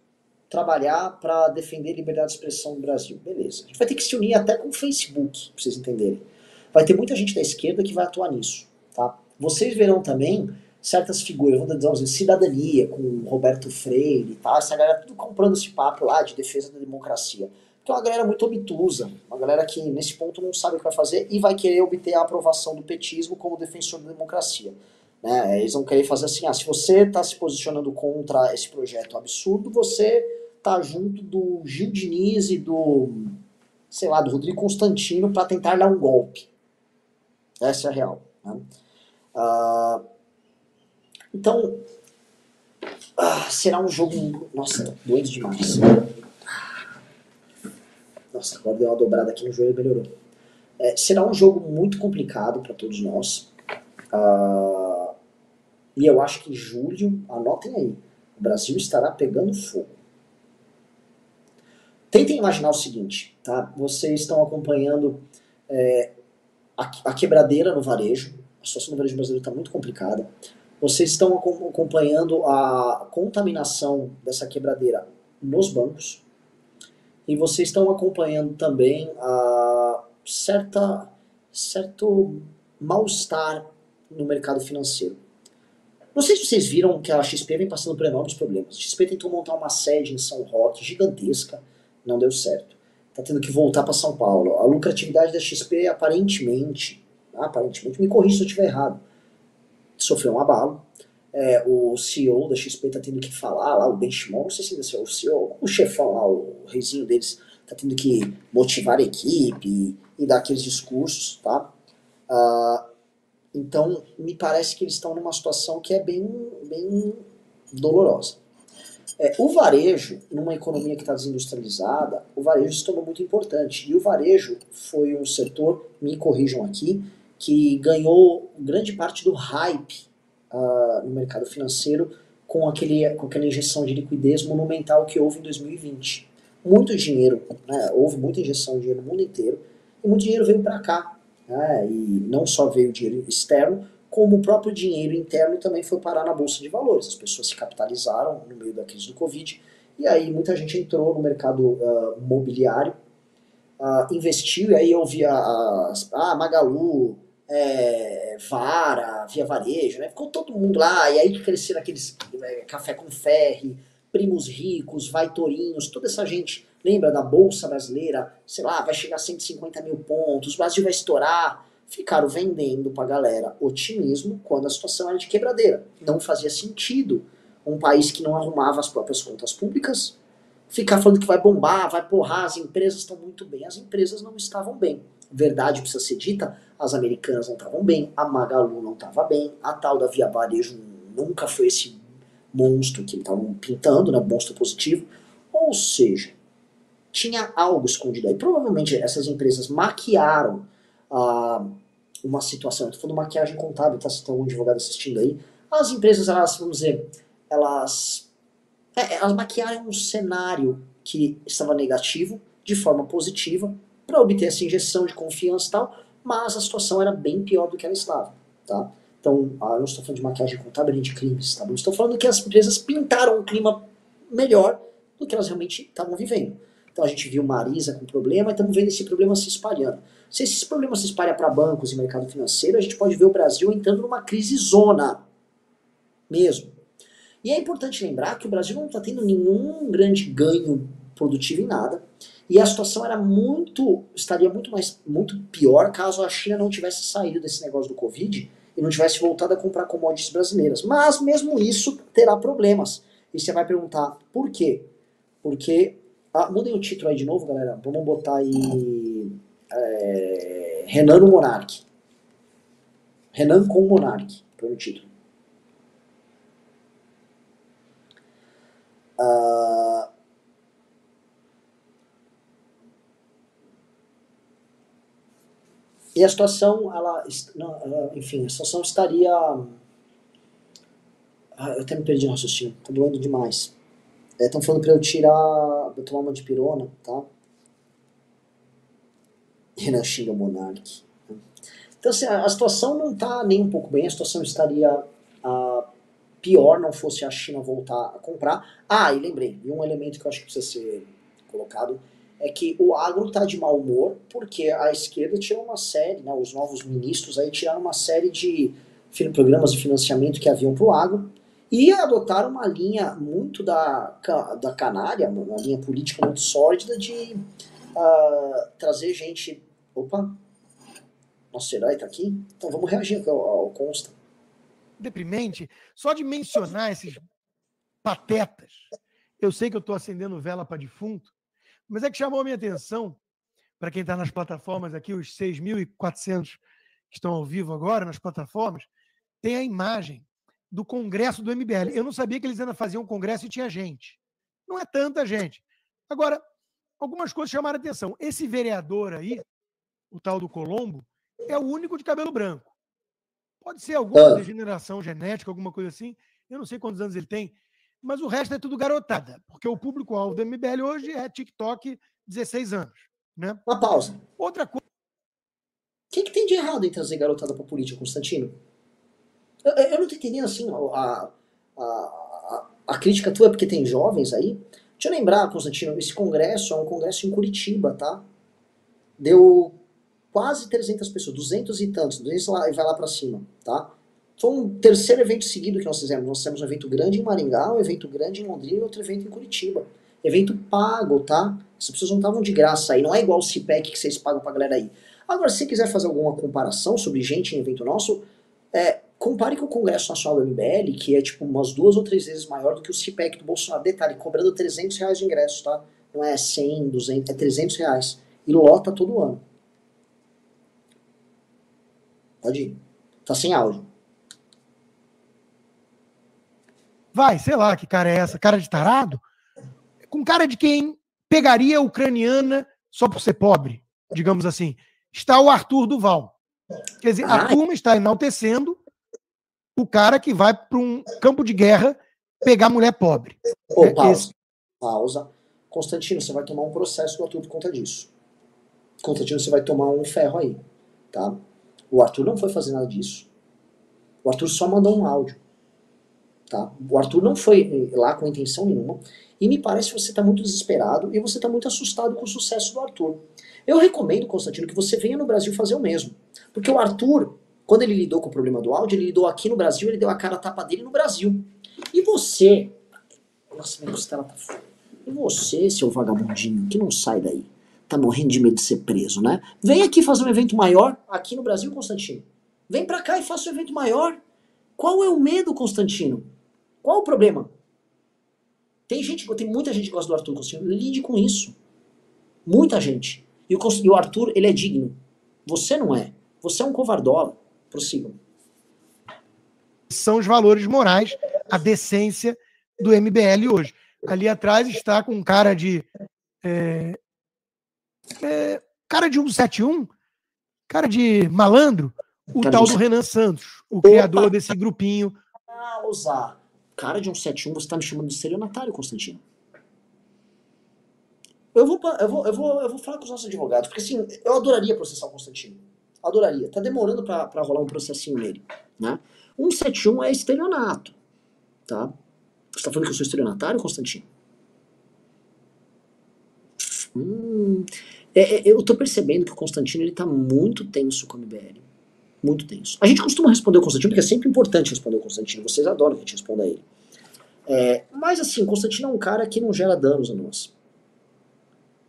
trabalhar para defender a liberdade de expressão no Brasil. Beleza. A gente vai ter que se unir até com o Facebook, para vocês entenderem. Vai ter muita gente da esquerda que vai atuar nisso. Tá? Vocês verão também certas figuras, vamos dizer assim, cidadania, com Roberto Freire e tal, essa galera tudo comprando esse papo lá de defesa da democracia. É uma galera muito obtusa, uma galera que nesse ponto não sabe o que vai fazer e vai querer obter a aprovação do petismo como defensor da democracia. Né? Eles vão querer fazer assim, ah, se você está se posicionando contra esse projeto absurdo, você tá junto do Gil Diniz e do, sei lá, do Rodrigo Constantino para tentar dar um golpe. Essa é a real. Né? Uh, então, uh, será um jogo. Nossa, doente demais. Nossa, agora deu uma dobrada aqui no joelho e melhorou. É, será um jogo muito complicado para todos nós. Uh, e eu acho que em julho, anotem aí, o Brasil estará pegando fogo. Tentem imaginar o seguinte, tá? Vocês estão acompanhando é, a, a, quebradeira no varejo, a situação do varejo brasileiro está muito complicada. Vocês estão acompanhando a contaminação dessa quebradeira nos bancos. E vocês estão acompanhando também a certa, certo mal-estar no mercado financeiro. Não sei se vocês viram que a XP vem passando por enormes problemas. A XP tentou montar uma sede em São Roque gigantesca não deu certo. Está tendo que voltar para São Paulo. A lucratividade da XP aparentemente, aparentemente, me corrija se eu estiver errado, sofreu um abalo. É, o CEO da XP está tendo que falar lá, o Benchimol, não sei se ele é o CEO, o chefão lá, o reizinho deles, está tendo que motivar a equipe e, e dar aqueles discursos, tá? Uh, então, me parece que eles estão numa situação que é bem, bem dolorosa. É, o varejo, numa economia que está desindustrializada, o varejo se tornou muito importante. E o varejo foi um setor, me corrijam aqui, que ganhou grande parte do hype uh, no mercado financeiro com, aquele, com aquela injeção de liquidez monumental que houve em 2020. Muito dinheiro, né, houve muita injeção de dinheiro no mundo inteiro, e muito dinheiro veio para cá. Né, e não só veio dinheiro externo, como o próprio dinheiro interno também foi parar na bolsa de valores. As pessoas se capitalizaram no meio da crise do Covid e aí muita gente entrou no mercado uh, mobiliário, uh, investiu e aí eu via as ah, Magalu, é, Vara, Via Varejo, né? Ficou todo mundo lá e aí cresceram aqueles é, café com ferre, primos ricos, vai torinhos, toda essa gente lembra da bolsa brasileira, sei lá, vai chegar a 150 mil pontos, o Brasil vai estourar ficaram vendendo pra galera otimismo quando a situação era de quebradeira. Não fazia sentido um país que não arrumava as próprias contas públicas ficar falando que vai bombar, vai porrar, as empresas estão muito bem. As empresas não estavam bem. Verdade precisa ser dita, as americanas não estavam bem, a Magalu não estava bem, a tal da Via Varejo nunca foi esse monstro que estavam pintando, né, monstro positivo. Ou seja, tinha algo escondido aí. Provavelmente essas empresas maquiaram ah, uma situação. Estou falando maquiagem contábil, tá? Se tem algum advogado assistindo aí. As empresas, elas, vamos dizer, elas, é, elas maquiaram um cenário que estava negativo de forma positiva para obter essa injeção de confiança e tal, mas a situação era bem pior do que ela estava, tá? Então, ah, eu não estou falando de maquiagem contábil nem de crimes, tá? Eu estou falando que as empresas pintaram um clima melhor do que elas realmente estavam vivendo. Então a gente viu Marisa com problema e estamos vendo esse problema se espalhando. Se esse problema se espalha para bancos e mercado financeiro, a gente pode ver o Brasil entrando numa crise zona mesmo. E é importante lembrar que o Brasil não está tendo nenhum grande ganho produtivo em nada. E a situação era muito, estaria muito mais, muito pior caso a China não tivesse saído desse negócio do Covid e não tivesse voltado a comprar commodities brasileiras. Mas mesmo isso terá problemas. E você vai perguntar por quê? Porque. Ah, mudem o título aí de novo, galera. Vamos botar aí. É, Renan no Monark. Renan com Monark. Põe o título. Uh, e a situação, ela, enfim, a situação estaria. Ah, eu até me perdi no raciocínio, tá doendo demais. Estão é, falando para eu tirar, eu tomar uma de pirona, tá? Renan xinga o Monark. Então, assim, a, a situação não está nem um pouco bem, a situação estaria uh, pior não fosse a China voltar a comprar. Ah, e lembrei, e um elemento que eu acho que precisa ser colocado é que o agro está de mau humor porque a esquerda tirou uma série, né, os novos ministros aí tiraram uma série de programas de financiamento que haviam para o agro e adotaram uma linha muito da, da canária, uma linha política muito sórdida de uh, trazer gente. Opa! Nosso herói está aqui? Então vamos reagir ao, ao Consta deprimente só de mencionar esses patetas. Eu sei que eu estou acendendo vela para defunto, mas é que chamou a minha atenção, para quem está nas plataformas aqui, os 6.400 que estão ao vivo agora nas plataformas, tem a imagem do congresso do MBL. Eu não sabia que eles ainda faziam um congresso e tinha gente. Não é tanta gente. Agora, algumas coisas chamaram a atenção. Esse vereador aí, o tal do Colombo, é o único de cabelo branco. Pode ser alguma ah. degeneração genética, alguma coisa assim. Eu não sei quantos anos ele tem, mas o resto é tudo garotada, porque o público-alvo do MBL hoje é TikTok 16 anos. Né? Uma pausa. Outra coisa. O que, que tem de errado em trazer garotada para política, Constantino? Eu, eu não tô entendendo assim, a, a, a, a crítica tua é porque tem jovens aí. Deixa eu lembrar, Constantino, esse congresso é um congresso em Curitiba, tá? Deu quase 300 pessoas, 200 e tantos, 200 lá, e vai lá para cima, tá? Foi um terceiro evento seguido que nós fizemos. Nós fizemos um evento grande em Maringá, um evento grande em Londrina e outro evento em Curitiba. Evento pago, tá? Essas pessoas não estavam de graça aí, não é igual o CPEC que vocês pagam pra galera aí. Agora, se quiser fazer alguma comparação sobre gente em evento nosso, é, compare com o Congresso Nacional do MBL, que é tipo umas duas ou três vezes maior do que o CPEC do Bolsonaro. Detalhe, cobrando 300 reais de ingresso, tá? Não é 100, 200, é 300 reais. E lota todo ano. Pode ir. Tá sem áudio. Vai, sei lá que cara é essa. Cara de tarado? Com cara de quem pegaria a ucraniana só por ser pobre, digamos assim. Está o Arthur Duval. Quer dizer, a turma está enaltecendo o cara que vai para um campo de guerra pegar mulher pobre. Ô, é pausa. Pausa. Constantino, você vai tomar um processo do Arthur por conta disso. Constantino, você vai tomar um ferro aí. Tá? O Arthur não foi fazer nada disso. O Arthur só mandou um áudio. Tá? O Arthur não foi eh, lá com intenção nenhuma. E me parece que você está muito desesperado e você está muito assustado com o sucesso do Arthur. Eu recomendo, Constantino, que você venha no Brasil fazer o mesmo. Porque o Arthur, quando ele lidou com o problema do áudio, ele lidou aqui no Brasil, ele deu a cara a tapa dele no Brasil. E você. Nossa, minha costela tá. E você, seu vagabundinho, que não sai daí? tá morrendo de medo de ser preso, né? Vem aqui fazer um evento maior aqui no Brasil, Constantino. Vem para cá e faça um evento maior. Qual é o medo, Constantino? Qual o problema? Tem gente, tem muita gente que gosta do Arthur Constantino. Lide com isso. Muita gente. E o, e o Arthur, ele é digno. Você não é. Você é um covardola. Prossigam. São os valores morais, a decência do MBL hoje. Ali atrás está com um cara de é, é, cara de 171, cara de malandro, o cara tal do Renan Santos, o Opa. criador desse grupinho. Ah, usar. Cara de 171, você tá me chamando de estelionatário, Constantino. Eu vou, eu, vou, eu, vou, eu vou falar com os nossos advogados, porque assim, eu adoraria processar o Constantino. Adoraria. Tá demorando pra rolar um processinho nele. Né? 171 é estelionato. Tá? Você tá falando que eu sou estelionatário, Constantino? Hum, é, é, eu tô percebendo que o Constantino ele tá muito tenso com o MBL. Muito tenso. A gente costuma responder o Constantino, porque é sempre importante responder o Constantino. Vocês adoram que a gente responda a ele. É, mas assim, o Constantino é um cara que não gera danos a nós.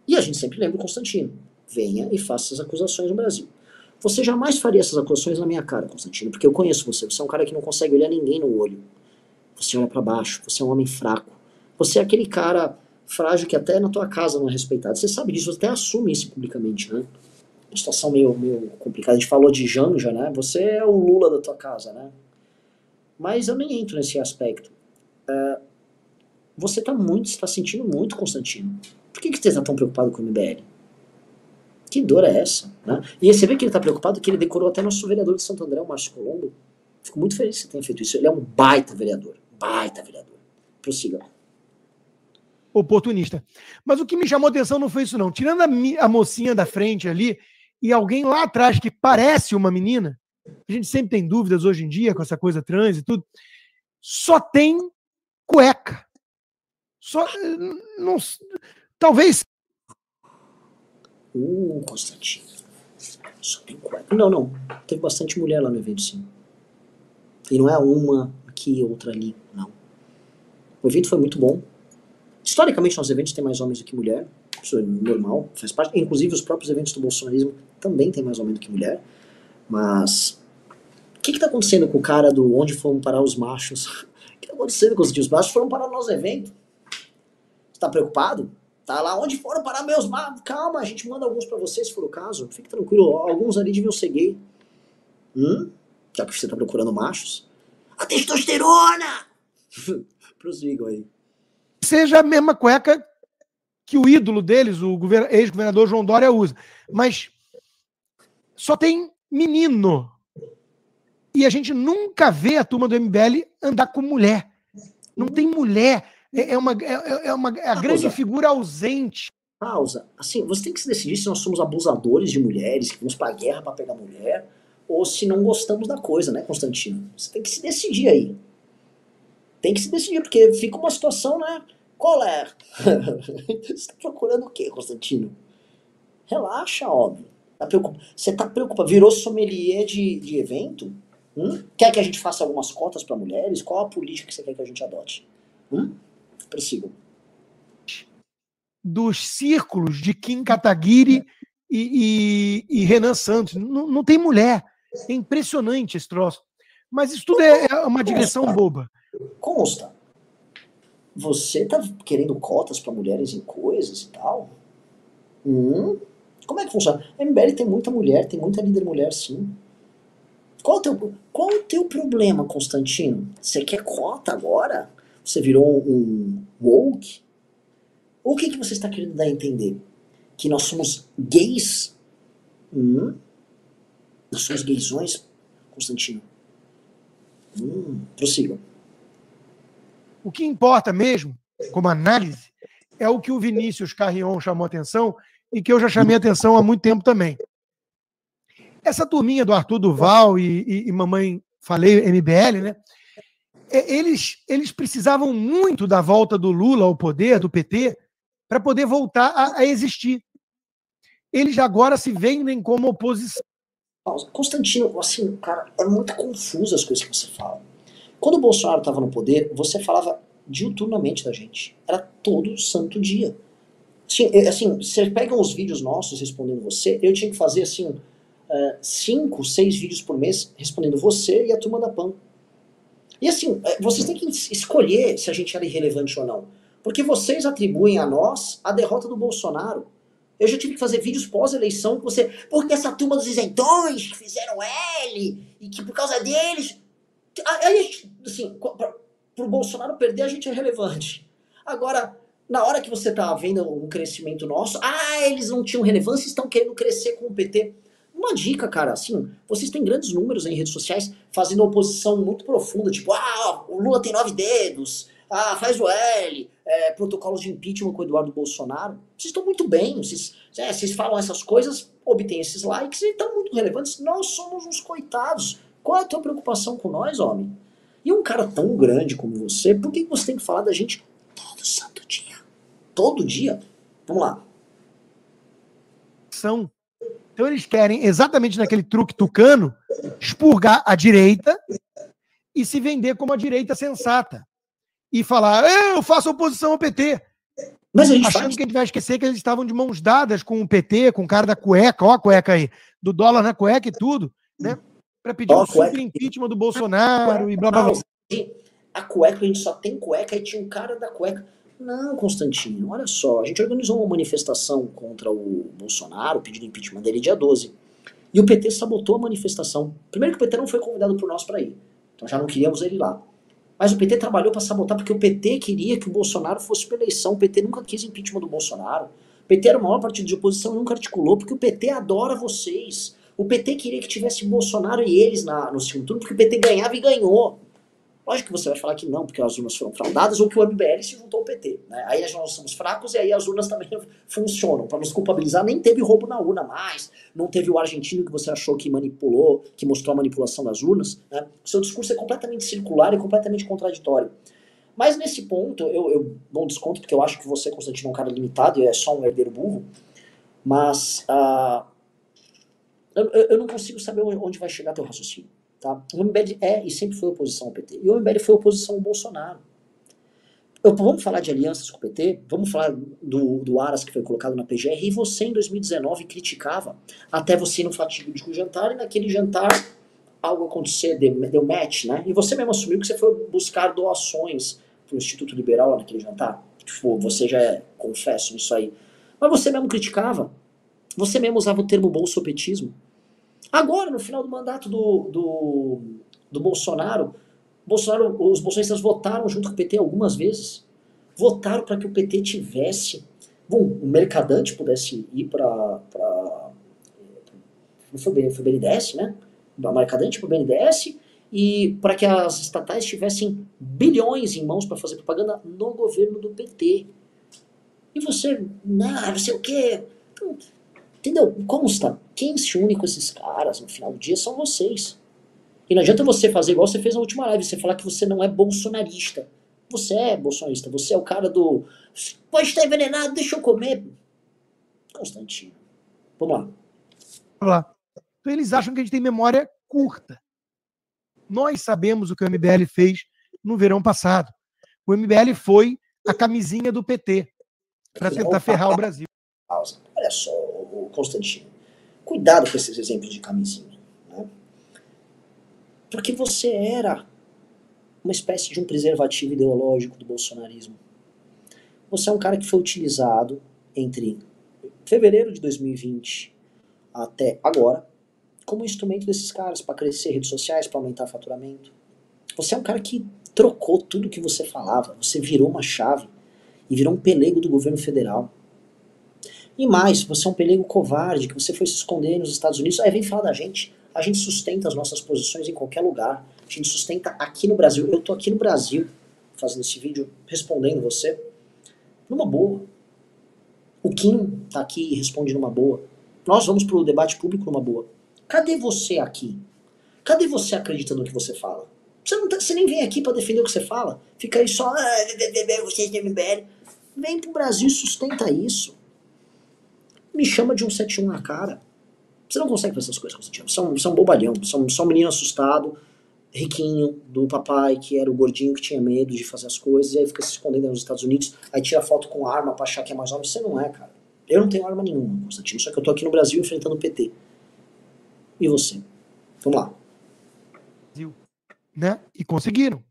E a gente sempre lembra o Constantino. Venha e faça essas acusações no Brasil. Você jamais faria essas acusações na minha cara, Constantino, porque eu conheço você. Você é um cara que não consegue olhar ninguém no olho. Você olha para baixo, você é um homem fraco. Você é aquele cara frágil que até na tua casa não é respeitado. Você sabe disso, você até assume isso publicamente, né? Uma situação meio, meio complicada. A gente falou de Janja, né? Você é o Lula da tua casa, né? Mas eu nem entro nesse aspecto. Uh, você está muito, está sentindo muito, Constantino. Por que, que você está tão preocupado com o MBL? Que dor é essa? Né? E você vê que ele está preocupado que ele decorou até nosso vereador de Santo André, o Márcio Colombo. Fico muito feliz que você tenha feito isso. Ele é um baita vereador. Baita vereador. Prossiga. Oportunista. Mas o que me chamou atenção não foi isso, não. Tirando a, a mocinha da frente ali e alguém lá atrás que parece uma menina, a gente sempre tem dúvidas hoje em dia com essa coisa trans e tudo, só tem cueca. Só. Não, talvez. Uh, Constantino. Só tem cueca. Não, não. Teve bastante mulher lá no evento, sim. E não é uma aqui, outra ali. Não. O evento foi muito bom. Historicamente, nossos eventos têm mais homens do que mulher. Isso é normal, faz parte. Inclusive, os próprios eventos do bolsonarismo também têm mais homem do que mulher. Mas. O que está acontecendo com o cara do onde foram parar os machos? O que está acontecendo com os Os machos foram parar no nosso evento. Está preocupado? Tá lá onde foram parar meus machos? Calma, a gente manda alguns para vocês, se for o caso. Fique tranquilo, alguns ali deviam ser gay. Hum? Já que você tá procurando machos. A testosterona! Prosigam aí. Seja a mesma cueca que o ídolo deles, o ex-governador João Dória, usa. Mas só tem menino. E a gente nunca vê a turma do MBL andar com mulher. Não tem mulher. É, é uma, é, é uma é a grande figura ausente. Pausa. Assim, você tem que se decidir se nós somos abusadores de mulheres, que vamos pra guerra para pegar mulher, ou se não gostamos da coisa, né, Constantino? Você tem que se decidir aí. Tem que se decidir, porque fica uma situação, né? Qual é? você está procurando o quê, Constantino? Relaxa, homem. Tá preocup... Você tá preocupado? Virou sommelier de, de evento? Hum? Quer que a gente faça algumas cotas para mulheres? Qual a política que você quer que a gente adote? Hum? Prossigo. Dos círculos de Kim Kataguiri e, e, e Renan Santos. Não, não tem mulher. É impressionante esse troço. Mas isso tudo é, é uma digressão boba. Consta. Você tá querendo cotas para mulheres em coisas e tal? Hum? Como é que funciona? A MBL tem muita mulher, tem muita líder mulher, sim. Qual o teu, qual o teu problema, Constantino? Você quer cota agora? Você virou um woke? Ou o que, que você está querendo dar a entender? Que nós somos gays? Hum? Nós somos gaysões, Constantino? Hum, prossiga. O que importa mesmo, como análise, é o que o Vinícius Carrion chamou atenção e que eu já chamei atenção há muito tempo também. Essa turminha do Arthur Duval e, e, e Mamãe Falei, MBL, né? Eles, eles precisavam muito da volta do Lula ao poder, do PT, para poder voltar a, a existir. Eles agora se vendem como oposição. Constantino, assim, cara, é muito confuso as coisas que você fala. Quando o Bolsonaro estava no poder, você falava diuturnamente da gente. Era todo santo dia. Assim, assim, você pega os vídeos nossos respondendo você, eu tinha que fazer assim, uh, cinco, seis vídeos por mês respondendo você e a turma da PAN. E assim, é, vocês têm que escolher se a gente era irrelevante ou não. Porque vocês atribuem a nós a derrota do Bolsonaro. Eu já tive que fazer vídeos pós-eleição que você. Porque essa turma dos isentões que fizeram L e que por causa deles. Aí, assim, para o Bolsonaro perder, a gente é relevante. Agora, na hora que você tá vendo um crescimento nosso, ah, eles não tinham relevância, estão querendo crescer com o PT. Uma dica, cara, assim, vocês têm grandes números em redes sociais fazendo oposição muito profunda, tipo, ah, o Lula tem nove dedos, ah, faz o L, é, protocolos de impeachment com o Eduardo Bolsonaro. Vocês estão muito bem, vocês, é, vocês falam essas coisas, obtêm esses likes e estão muito relevantes. Nós somos uns coitados. Qual é a tua preocupação com nós, homem? E um cara tão grande como você, por que você tem que falar da gente todo santo dia? Todo dia? Vamos lá. São. Então eles querem, exatamente naquele truque tucano, expurgar a direita e se vender como a direita sensata e falar, eu faço oposição ao PT. Mas a gente Achando faz... que a gente vai esquecer que eles estavam de mãos dadas com o PT, com o cara da cueca, ó a cueca aí, do dólar na cueca e tudo, né? Para pedir o um super impeachment do Bolsonaro e blá blá blá. A cueca, a gente só tem cueca e tinha um cara da cueca. Não, Constantino, olha só, a gente organizou uma manifestação contra o Bolsonaro, pedindo impeachment dele dia 12. E o PT sabotou a manifestação. Primeiro que o PT não foi convidado por nós para ir. Então já não queríamos ele lá. Mas o PT trabalhou para sabotar porque o PT queria que o Bolsonaro fosse para eleição. O PT nunca quis impeachment do Bolsonaro. O PT era o maior partido de oposição e nunca articulou porque o PT adora vocês. O PT queria que tivesse Bolsonaro e eles na, no segundo turno porque o PT ganhava e ganhou. Lógico que você vai falar que não, porque as urnas foram fraudadas ou que o MBL se juntou ao PT. Né? Aí nós somos fracos e aí as urnas também funcionam. Para nos culpabilizar, nem teve roubo na urna mais. Não teve o argentino que você achou que manipulou, que mostrou a manipulação das urnas. Né? O seu discurso é completamente circular e completamente contraditório. Mas nesse ponto, eu, eu um desconto, porque eu acho que você, Constantino, é um cara limitado e é só um herdeiro burro. Mas uh, eu, eu não consigo saber onde vai chegar teu raciocínio. Tá? O MBL é e sempre foi oposição ao PT. E o MBL foi oposição ao Bolsonaro. Eu, vamos falar de alianças com o PT? Vamos falar do, do Aras que foi colocado na PGR. E você, em 2019, criticava até você ir no fatídico jantar. E naquele jantar, algo acontecer, deu, deu match, né? E você mesmo assumiu que você foi buscar doações para o Instituto Liberal lá naquele jantar. Tipo, você já é, confesso nisso aí. Mas você mesmo criticava. Você mesmo usava o termo bolsopetismo. Agora, no final do mandato do, do, do Bolsonaro, Bolsonaro, os bolsonaristas votaram junto com o PT algumas vezes. Votaram para que o PT tivesse. Bom, o Mercadante pudesse ir para. Foi, foi BNDES, né? O Mercadante para o BNDES e para que as estatais tivessem bilhões em mãos para fazer propaganda no governo do PT. E você, não, não sei o quê. Então, Entendeu? Consta, quem se une com esses caras no final do dia são vocês. E não adianta você fazer igual você fez na última live, você falar que você não é bolsonarista. Você é bolsonarista, você é o cara do. Pode estar envenenado, deixa eu comer. Constantino. Vamos lá. Vamos lá. Então eles acham que a gente tem memória curta. Nós sabemos o que o MBL fez no verão passado. O MBL foi a camisinha do PT para tentar ferrar o Brasil. Olha só, Constantino, cuidado com esses exemplos de camisinha. Né? Porque você era uma espécie de um preservativo ideológico do bolsonarismo. Você é um cara que foi utilizado entre fevereiro de 2020 até agora como instrumento desses caras para crescer redes sociais, para aumentar faturamento. Você é um cara que trocou tudo que você falava, você virou uma chave e virou um pelego do governo federal. E mais, você é um pelego covarde, que você foi se esconder nos Estados Unidos, aí vem falar da gente. A gente sustenta as nossas posições em qualquer lugar. A gente sustenta aqui no Brasil. Eu tô aqui no Brasil fazendo esse vídeo, respondendo você, numa boa. O Kim tá aqui e responde numa boa. Nós vamos pro debate público numa boa. Cadê você aqui? Cadê você acreditando no que você fala? Você, não tá, você nem vem aqui para defender o que você fala. Fica aí só, ah, vocês de MBL. Vem pro Brasil e sustenta isso me chama de um 71 na cara. Você não consegue fazer essas coisas, Constantino. É um bobalhão, você é um, menino assustado, riquinho, do papai, que era o gordinho que tinha medo de fazer as coisas, e aí fica se escondendo nos Estados Unidos, aí tira foto com arma pra achar que é mais homem. Você não é, cara. Eu não tenho arma nenhuma, Constantino, só que eu tô aqui no Brasil enfrentando o PT. E você? Vamos lá. Né? E conseguiram.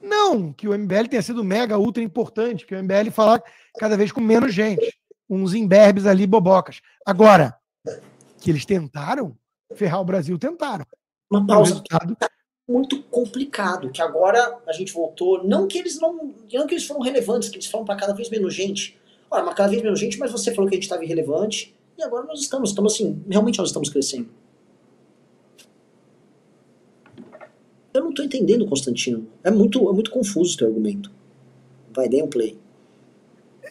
Não que o MBL tenha sido mega, ultra importante, que o MBL falar cada vez com menos gente uns imberbes ali bobocas. Agora, que eles tentaram ferrar o Brasil, tentaram. Uma pausa. Resultado... Muito complicado, que agora a gente voltou. Não que eles não. Não que eles foram relevantes, que eles falam para cada vez menos gente. Olha, mas cada vez menos gente, mas você falou que a gente estava irrelevante. E agora nós estamos, estamos assim, realmente nós estamos crescendo. Eu não estou entendendo, Constantino. É muito, é muito confuso o teu argumento. Vai, dê um play.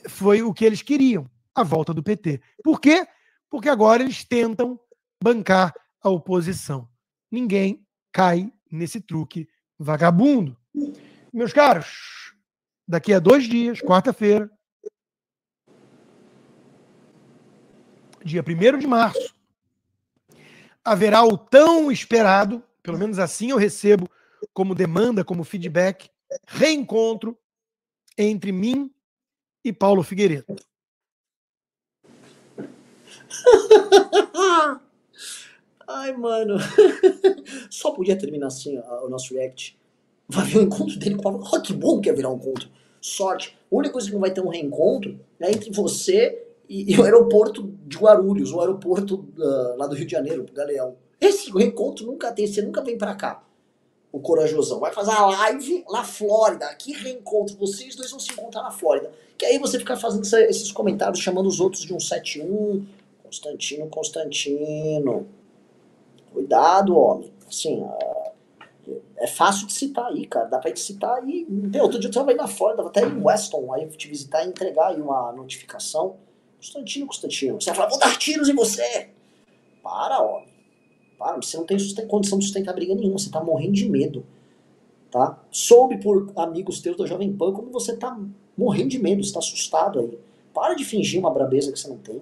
Foi o que eles queriam a volta do PT. Por quê? Porque agora eles tentam bancar a oposição. Ninguém cai nesse truque vagabundo. Meus caros, daqui a dois dias, quarta-feira, dia 1 de março, haverá o tão esperado, pelo menos assim eu recebo como demanda, como feedback, reencontro entre mim e Paulo Figueiredo. Ai, mano. Só podia terminar assim o nosso react. Vai ver o encontro dele com a. Oh, que bom que ia virar um encontro. Sorte. A única coisa que não vai ter um reencontro é entre você e, e o aeroporto de Guarulhos, o aeroporto uh, lá do Rio de Janeiro, Galeão. Esse reencontro nunca tem, você nunca vem para cá. O corajosão. Vai fazer a live na Flórida. Que reencontro. Vocês dois vão se encontrar na Flórida. Que aí você fica fazendo esses comentários, chamando os outros de 171. Constantino, Constantino. Cuidado, homem. Assim, é fácil de citar aí, cara. Dá pra te citar aí. outro dia eu tava aí na Flórida, tava até em Weston, aí te visitar e entregar aí uma notificação. Constantino, Constantino. Você vai falar, vou dar tiros em você. Para, homem. Para, você não tem condição de sustentar briga nenhuma, você tá morrendo de medo. Tá? Soube por amigos teus da Jovem Pan como você tá morrendo de medo, você tá assustado aí. Para de fingir uma brabeza que você não tem.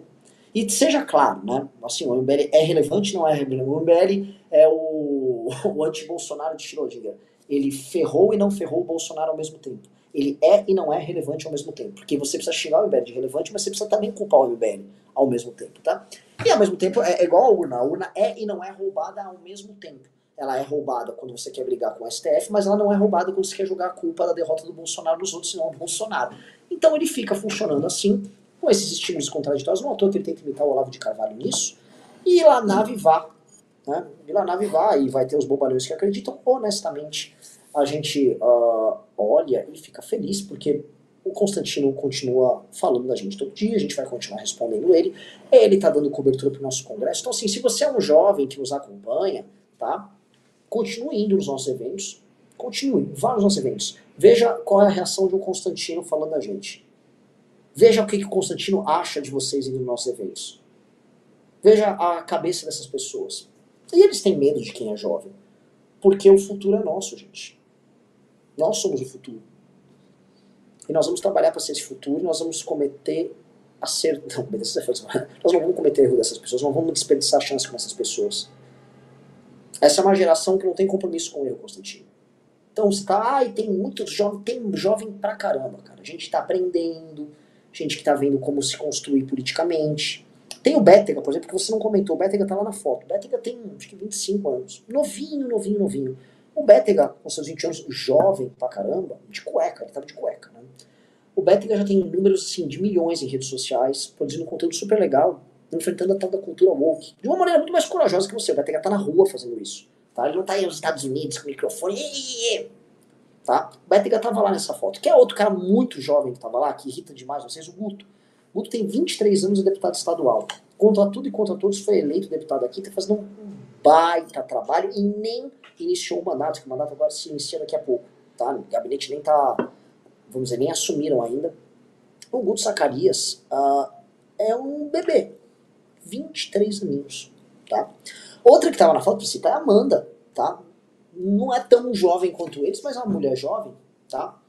E seja claro, né? Assim, o MBL é relevante, não é relevante. O MBL é o, o anti-Bolsonaro de Schrödinger. Ele ferrou e não ferrou o Bolsonaro ao mesmo tempo. Ele é e não é relevante ao mesmo tempo. Porque você precisa xingar o MBL de relevante, mas você precisa também culpar o MBL ao mesmo tempo, tá? E ao mesmo tempo é, é igual a urna. A urna é e não é roubada ao mesmo tempo. Ela é roubada quando você quer brigar com o STF, mas ela não é roubada quando você quer jogar a culpa da derrota do Bolsonaro nos outros, senão do Bolsonaro. Então ele fica funcionando assim com esses estímulos contraditórios. Não autor que ele tenta imitar o Olavo de Carvalho nisso. E lá nave vá. Né? E lá nave vá e vai ter os bobalhões que acreditam. Honestamente, a gente uh, olha e fica feliz porque o Constantino continua falando da gente todo dia, a gente vai continuar respondendo ele. Ele está dando cobertura para o nosso congresso. Então, assim, se você é um jovem que nos acompanha, tá? Continue indo nos nossos eventos. Continue, vá nos nossos eventos. Veja qual é a reação de um Constantino falando da gente. Veja o que, que o Constantino acha de vocês indo nos nossos eventos. Veja a cabeça dessas pessoas. E eles têm medo de quem é jovem. Porque o futuro é nosso, gente. Nós somos o futuro. E nós vamos trabalhar para ser esse futuro, nós vamos cometer acerto. Não, nós não vamos cometer erro dessas pessoas, não vamos desperdiçar chance com essas pessoas. Essa é uma geração que não tem compromisso com o erro, Constantino. Então você tá, ai, tem muitos jovens, tem jovem pra caramba, cara. A gente tá aprendendo, gente que está vendo como se construir politicamente. Tem o Bétega, por exemplo, que você não comentou. O Bétega está lá na foto. O Bétega tem, acho que 25 anos. Novinho, novinho, novinho. O Bétega, com seus 20 anos, jovem pra caramba, de cueca, ele tava de cueca, né? O Bétega já tem números, assim, de milhões em redes sociais, produzindo conteúdo super legal, enfrentando a tal da cultura woke. De uma maneira muito mais corajosa que você. O Bétega tá na rua fazendo isso. Tá? Ele não tá aí nos Estados Unidos com o microfone. Tá? O Bétega tava lá nessa foto. Que é outro cara muito jovem que tava lá, que irrita demais vocês, o Guto. O Guto tem 23 anos e é deputado estadual. Contra tudo e contra todos, foi eleito deputado aqui, tá fazendo um baita trabalho e nem iniciou o mandato, que o mandato agora se inicia daqui a pouco. Tá? O gabinete nem tá, vamos dizer, nem assumiram ainda. O Guto Zacarias uh, é um bebê. 23 aninhos. Tá? Outra que tava na foto, pra citar, é a Amanda. Tá? Não é tão jovem quanto eles, mas é uma mulher jovem, tá?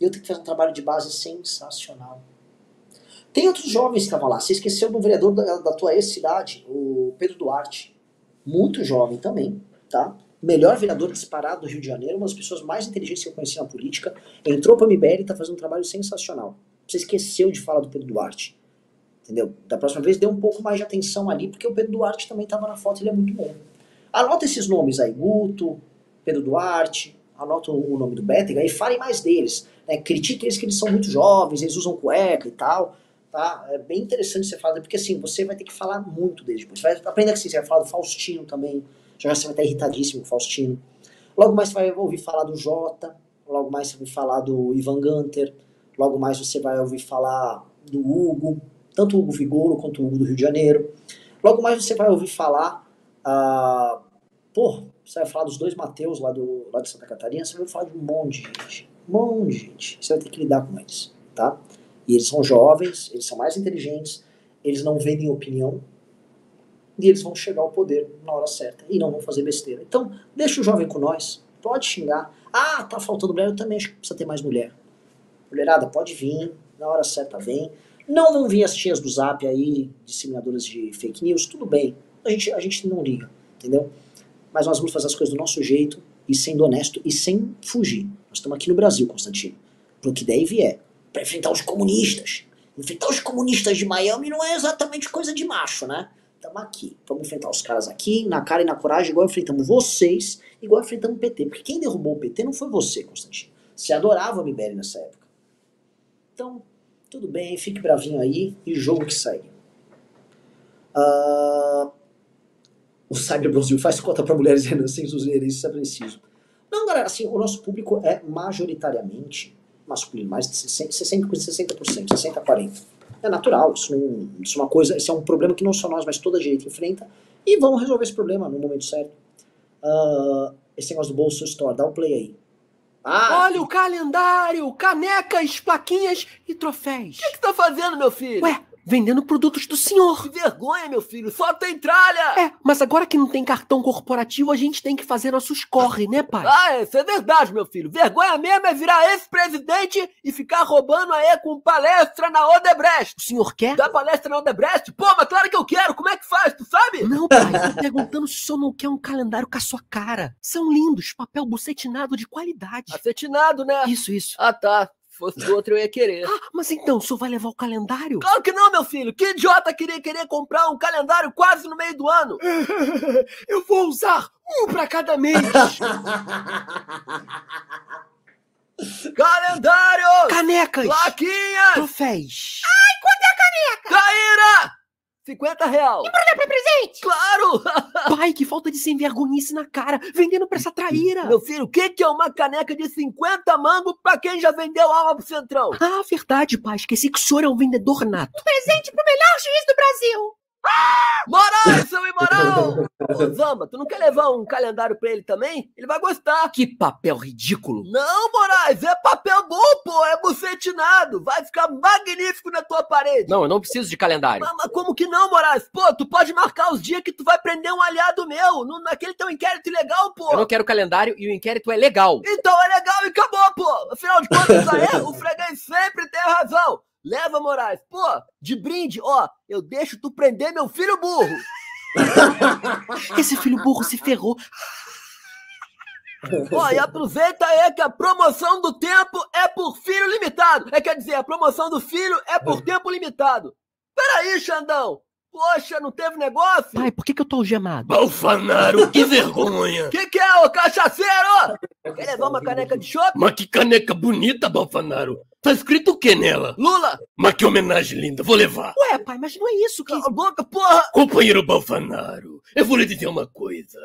E eu tenho que fazer um trabalho de base sensacional. Tem outros jovens que estavam lá. Você esqueceu do vereador da, da tua ex-cidade, o Pedro Duarte. Muito jovem também, tá? Melhor vereador disparado do Rio de Janeiro, uma das pessoas mais inteligentes que eu conheci na política. Entrou pra MBL e tá fazendo um trabalho sensacional. Você esqueceu de falar do Pedro Duarte. Entendeu? Da próxima vez, dê um pouco mais de atenção ali, porque o Pedro Duarte também estava na foto, ele é muito bom. Anota esses nomes aí, Guto, Pedro Duarte, anota o nome do Bétega e falem mais deles. Né? Critique eles que eles são muito jovens, eles usam cueca e tal. Tá? É bem interessante você falar, porque assim, você vai ter que falar muito deles depois. Vai, aprenda que assim, você vai falar do Faustino também. Já você vai estar irritadíssimo com o Faustino. Logo mais você vai ouvir falar do Jota. Logo mais você vai falar do Ivan Gunter. Logo mais você vai ouvir falar do Hugo. Tanto o Hugo Vigoro quanto o Hugo do Rio de Janeiro. Logo mais você vai ouvir falar. Uh, pô, você vai falar dos dois Mateus lá, do, lá de Santa Catarina, você vai falar de um monte de gente. Um monte de gente. Você vai ter que lidar com eles, tá? E eles são jovens, eles são mais inteligentes, eles não vendem opinião, e eles vão chegar ao poder na hora certa e não vão fazer besteira. Então, deixa o jovem com nós, pode xingar. Ah, tá faltando mulher, eu também acho que precisa ter mais mulher. Mulherada, pode vir, na hora certa vem. Não vão vir as tias do zap aí, disseminadoras de fake news, tudo bem. A gente, a gente não liga, entendeu? Mas nós vamos fazer as coisas do nosso jeito e sendo honesto e sem fugir. Nós estamos aqui no Brasil, Constantino. Pro que der e vier. para enfrentar os comunistas. Enfrentar os comunistas de Miami não é exatamente coisa de macho, né? Estamos aqui. Vamos enfrentar os caras aqui, na cara e na coragem, igual enfrentamos vocês, igual enfrentamos o PT. Porque quem derrubou o PT não foi você, Constantino. Você adorava a MBL nessa época. Então, tudo bem, fique bravinho aí e jogo que segue. Uh, o Cyber Brasil faz conta para mulheres sem usuários, isso é preciso. Não, galera, assim, o nosso público é majoritariamente masculino, mais de 60%, 60%, 60% a 40%. É natural, isso, não, isso é uma coisa, isso é um problema que não só nós, mas toda a direita enfrenta, e vamos resolver esse problema no momento certo. Uh, esse negócio do Bolso Store, dá um play aí. Ah. Olha o calendário, canecas, plaquinhas e troféus. O que, que tá fazendo, meu filho? Ué, vendendo produtos do senhor. Que vergonha, meu filho, só tem tralha! É, mas agora que não tem cartão corporativo, a gente tem que fazer nossos corre, né, pai? Ah, isso é verdade, meu filho. Vergonha mesmo é virar ex-presidente e ficar roubando aí com palestra na Odebrecht. O senhor quer? Dar palestra na Odebrecht? Pô, mas claro que eu quero. Como é que faz, tu sabe? Não, pai, tô perguntando se o senhor não quer um calendário com a sua cara. São lindos, papel bucetinado de qualidade. Acetinado, né? Isso, isso. Ah, tá fosse do outro, eu ia querer. Ah, mas então, o senhor vai levar o calendário? Claro que não, meu filho. Que idiota queria querer comprar um calendário quase no meio do ano? eu vou usar um para cada mês. calendário! Canecas! Plaquinhas! Troféus! Ai, é a caneca? Caíra! 50 real. E pra pra presente? Claro! Pai, que falta de sem vergonhice na cara, vendendo pra essa traíra. Meu filho, o que, que é uma caneca de 50 mangos pra quem já vendeu alma pro Centrão? Ah, verdade, pai. Esqueci que o senhor é um vendedor nato. Um presente pro melhor juiz do Brasil. Moral, seu imoral! Ô, Zamba, tu não quer levar um calendário pra ele também? Ele vai gostar. Que papel ridículo. Não, Moraes, é papel bom, pô, é bucetinado. Vai ficar magnífico na tua parede. Não, eu não preciso de calendário. Mas, mas como que não, Moraes? Pô, tu pode marcar os dias que tu vai prender um aliado meu no, naquele teu inquérito ilegal, pô. Eu não quero calendário e o inquérito é legal. Então é legal e acabou, pô. Afinal de contas, aí, o freguês sempre tem razão. Leva, Moraes. Pô, de brinde, ó, eu deixo tu prender meu filho burro. Esse filho burro se ferrou. Ó, e aproveita aí que a promoção do tempo é por filho limitado. É, quer dizer, a promoção do filho é por tempo limitado. Peraí, Xandão. Poxa, não teve negócio? Pai, por que, que eu tô algemado? Balfanaro, que vergonha! Que que é, ô cachaceiro? Quer levar uma caneca de chope? Mas que caneca bonita, Balfanaro! Tá escrito o que nela? Lula! Mas que homenagem linda, vou levar. Ué, pai, mas não é isso que... Cala a boca, porra! Companheiro Balfanaro, eu vou lhe dizer uma coisa.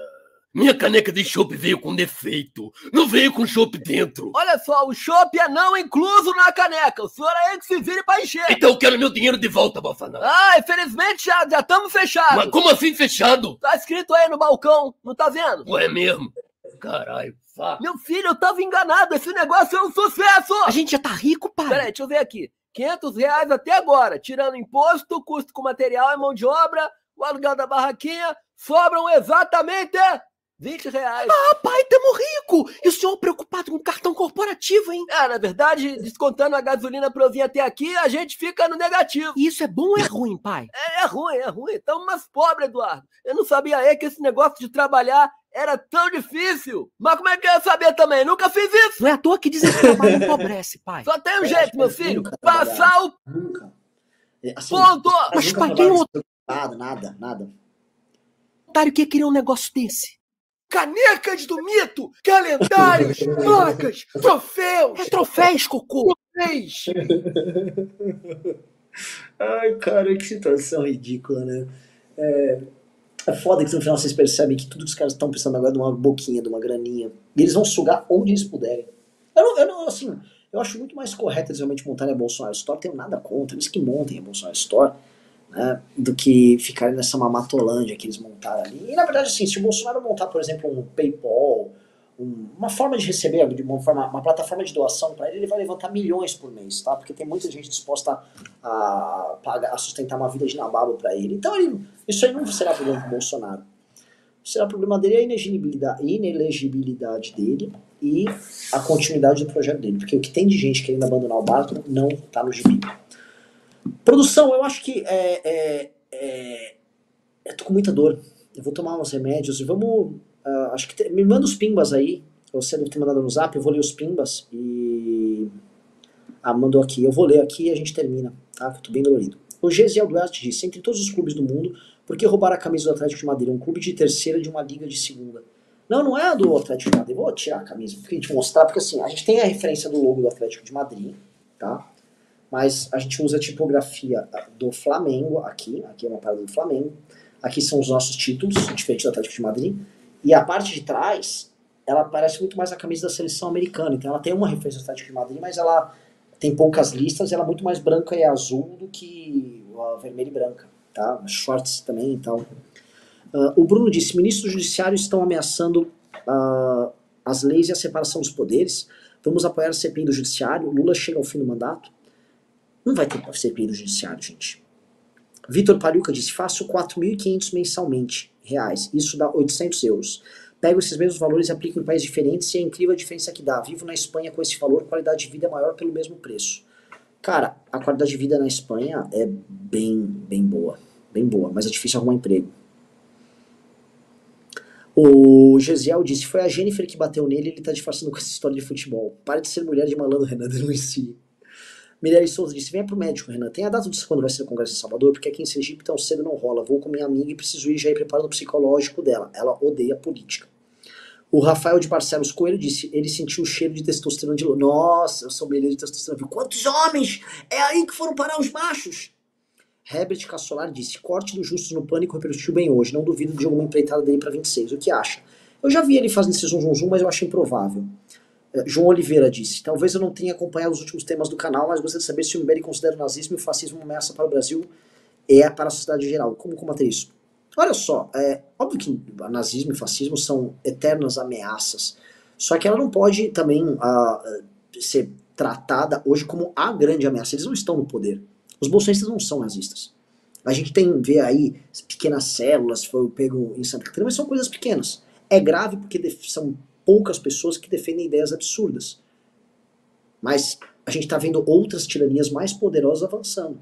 Minha caneca de chopp veio com defeito. Não veio com chopp dentro. Olha só, o chopp é não incluso na caneca. O senhor é que se vire pra encher. Então eu quero meu dinheiro de volta, Balfanaro. Ah, infelizmente já estamos fechados. Mas como assim fechado? Tá escrito aí no balcão, não tá vendo? Ué, é mesmo? Caralho, fato. Meu filho, eu tava enganado. Esse negócio é um sucesso. A gente já tá rico, pai. Peraí, deixa eu ver aqui. 500 reais até agora, tirando imposto, custo com material e mão de obra, o aluguel da barraquinha, sobram exatamente 20 reais. Ah, pai, tamo rico! E o senhor preocupado com cartão corporativo, hein? É, na verdade, descontando a gasolina pra eu vir até aqui, a gente fica no negativo. E isso é bom ou é ruim, pai? É, é ruim, é ruim. Tamo mais pobre, Eduardo. Eu não sabia aí que esse negócio de trabalhar era tão difícil. Mas como é que eu ia saber também? Nunca fiz isso. Não é à toa que dizem que o trabalho empobrece, pai. Só tem um jeito, meu filho. Passar o... Nunca. É, assim, Ponto! Mas pai, quem... Nada, nada, nada. Otário que ia querer um negócio desse canecas do mito, calendários, placas, troféus. É troféus, cocô. Troféus. Ai, cara, que situação ridícula, né? É, é foda que no final vocês percebem que tudo que os caras estão precisando agora é de uma boquinha, de uma graninha. E eles vão sugar onde eles puderem. Eu não, eu não assim, eu acho muito mais correto eles realmente montarem a Bolsonaro Store, tenho nada contra, eles que montem a Bolsonaro Store né, do que ficarem nessa mamatolândia que eles montaram ali. E na verdade, assim, se o Bolsonaro montar, por exemplo, um PayPal, um, uma forma de receber, de uma, forma, uma plataforma de doação para ele, ele vai levantar milhões por mês, tá? Porque tem muita gente disposta a, pagar, a sustentar uma vida de nababo para ele. Então, ele, isso aí não será problema do Bolsonaro. Será problema dele a inelegibilidade, inelegibilidade dele e a continuidade do projeto dele. Porque o que tem de gente querendo abandonar o barco não tá no gibi. Produção, eu acho que é, é, é, eu tô com muita dor. Eu vou tomar uns remédios e vamos. Uh, acho que te, me manda os pimbas aí. Você deve ter mandado no zap, eu vou ler os pimbas e. Ah, mandou aqui. Eu vou ler aqui e a gente termina, tá? Que eu tô bem dolorido. O Gesiel Duarte disse: entre todos os clubes do mundo, por que roubar a camisa do Atlético de Madrid? Um clube de terceira de uma liga de segunda. Não, não é a do Atlético de Madrid. Vou tirar a camisa pra gente mostrar, porque assim, a gente tem a referência do logo do Atlético de Madrid, tá? Mas a gente usa a tipografia do Flamengo aqui. Aqui é uma parada do Flamengo. Aqui são os nossos títulos, diferente do Atlético de Madrid. E a parte de trás, ela parece muito mais a camisa da seleção americana. Então ela tem uma referência do Atlético de Madrid, mas ela tem poucas listas, ela é muito mais branca e azul do que a vermelha e branca, tá? Shorts também e tal. Uh, o Bruno disse: ministros judiciários estão ameaçando uh, as leis e a separação dos poderes. Vamos apoiar a CPI do judiciário. Lula chega ao fim do mandato. Não vai ter CPI do judiciário, gente. Vitor Pariuca disse: faço 4.500 mensalmente reais. Isso dá 800 euros. Pego esses mesmos valores e aplico em países diferentes e é incrível a diferença que dá. Vivo na Espanha com esse valor, qualidade de vida é maior pelo mesmo preço. Cara, a qualidade de vida na Espanha é bem, bem boa. Bem boa, mas é difícil arrumar emprego. O Gesiel disse: Foi a Jennifer que bateu nele ele tá disfarçando com essa história de futebol. Pare de ser mulher de malandro, Renan, denuncie. Mirelle Souza disse: Venha pro médico, Renan. Tem a data de quando vai ser o Congresso em Salvador? Porque aqui em Sergipe tão cedo não rola. Vou com minha amiga e preciso ir já ir preparando o psicológico dela. Ela odeia política. O Rafael de Barcelos Coelho disse: ele sentiu o cheiro de testosterona de Nossa, eu sou melhor de testosterona. Quantos homens? É aí que foram parar os machos. Herbert Cassolar disse: corte do Justus no Pânico repercutiu bem hoje. Não duvido de alguma empreitada dele para 26. O que acha? Eu já vi ele fazendo esse zum, zum mas eu acho improvável. Uh, João Oliveira disse: talvez eu não tenha acompanhado os últimos temas do canal, mas gostaria de saber se o MBL considera o nazismo e o fascismo uma ameaça para o Brasil e é para a sociedade em geral. Como combater isso? Olha só, é óbvio que nazismo e fascismo são eternas ameaças, só que ela não pode também uh, ser tratada hoje como a grande ameaça. Eles não estão no poder. Os bolsonaristas não são nazistas. A gente tem, vê aí, pequenas células, foi pego em Santa Catarina, mas são coisas pequenas. É grave porque são poucas pessoas que defendem ideias absurdas. Mas a gente está vendo outras tiranias mais poderosas avançando.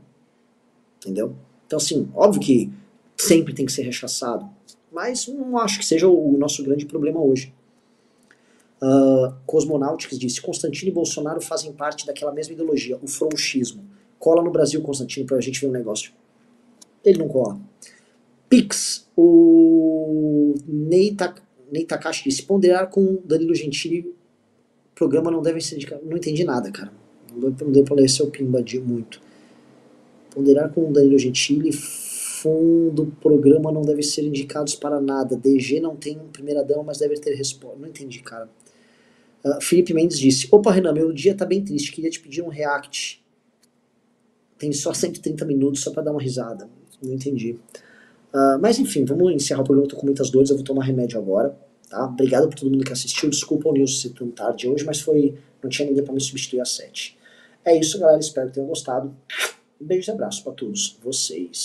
Entendeu? Então, assim, óbvio que sempre tem que ser rechaçado, mas não acho que seja o nosso grande problema hoje. Uh, Cosmonautics disse: Constantino e Bolsonaro fazem parte daquela mesma ideologia, o frouxismo. Cola no Brasil, Constantino, pra gente ver um negócio. Ele não cola. Pix, o Ney, Tak Ney Takashi disse: ponderar com Danilo Gentili, programa não deve ser indicado. Não entendi nada, cara. Não deu pra ler seu pimba de muito. Ponderar com Danilo Gentili, fundo, programa não deve ser indicados para nada. DG não tem primeira dama, mas deve ter resposta. Não entendi, cara. Uh, Felipe Mendes disse: Opa, Renan, meu dia tá bem triste. Queria te pedir um react. Tem só 130 minutos só para dar uma risada. Não entendi. Uh, mas enfim, vamos encerrar o programa. Eu tô com muitas dores, eu vou tomar remédio agora. Tá? Obrigado por todo mundo que assistiu. Desculpa o News ser tão tarde hoje, mas foi. Não tinha ninguém para me substituir às 7. É isso, galera. Espero que tenham gostado. Um beijo e abraço para todos vocês.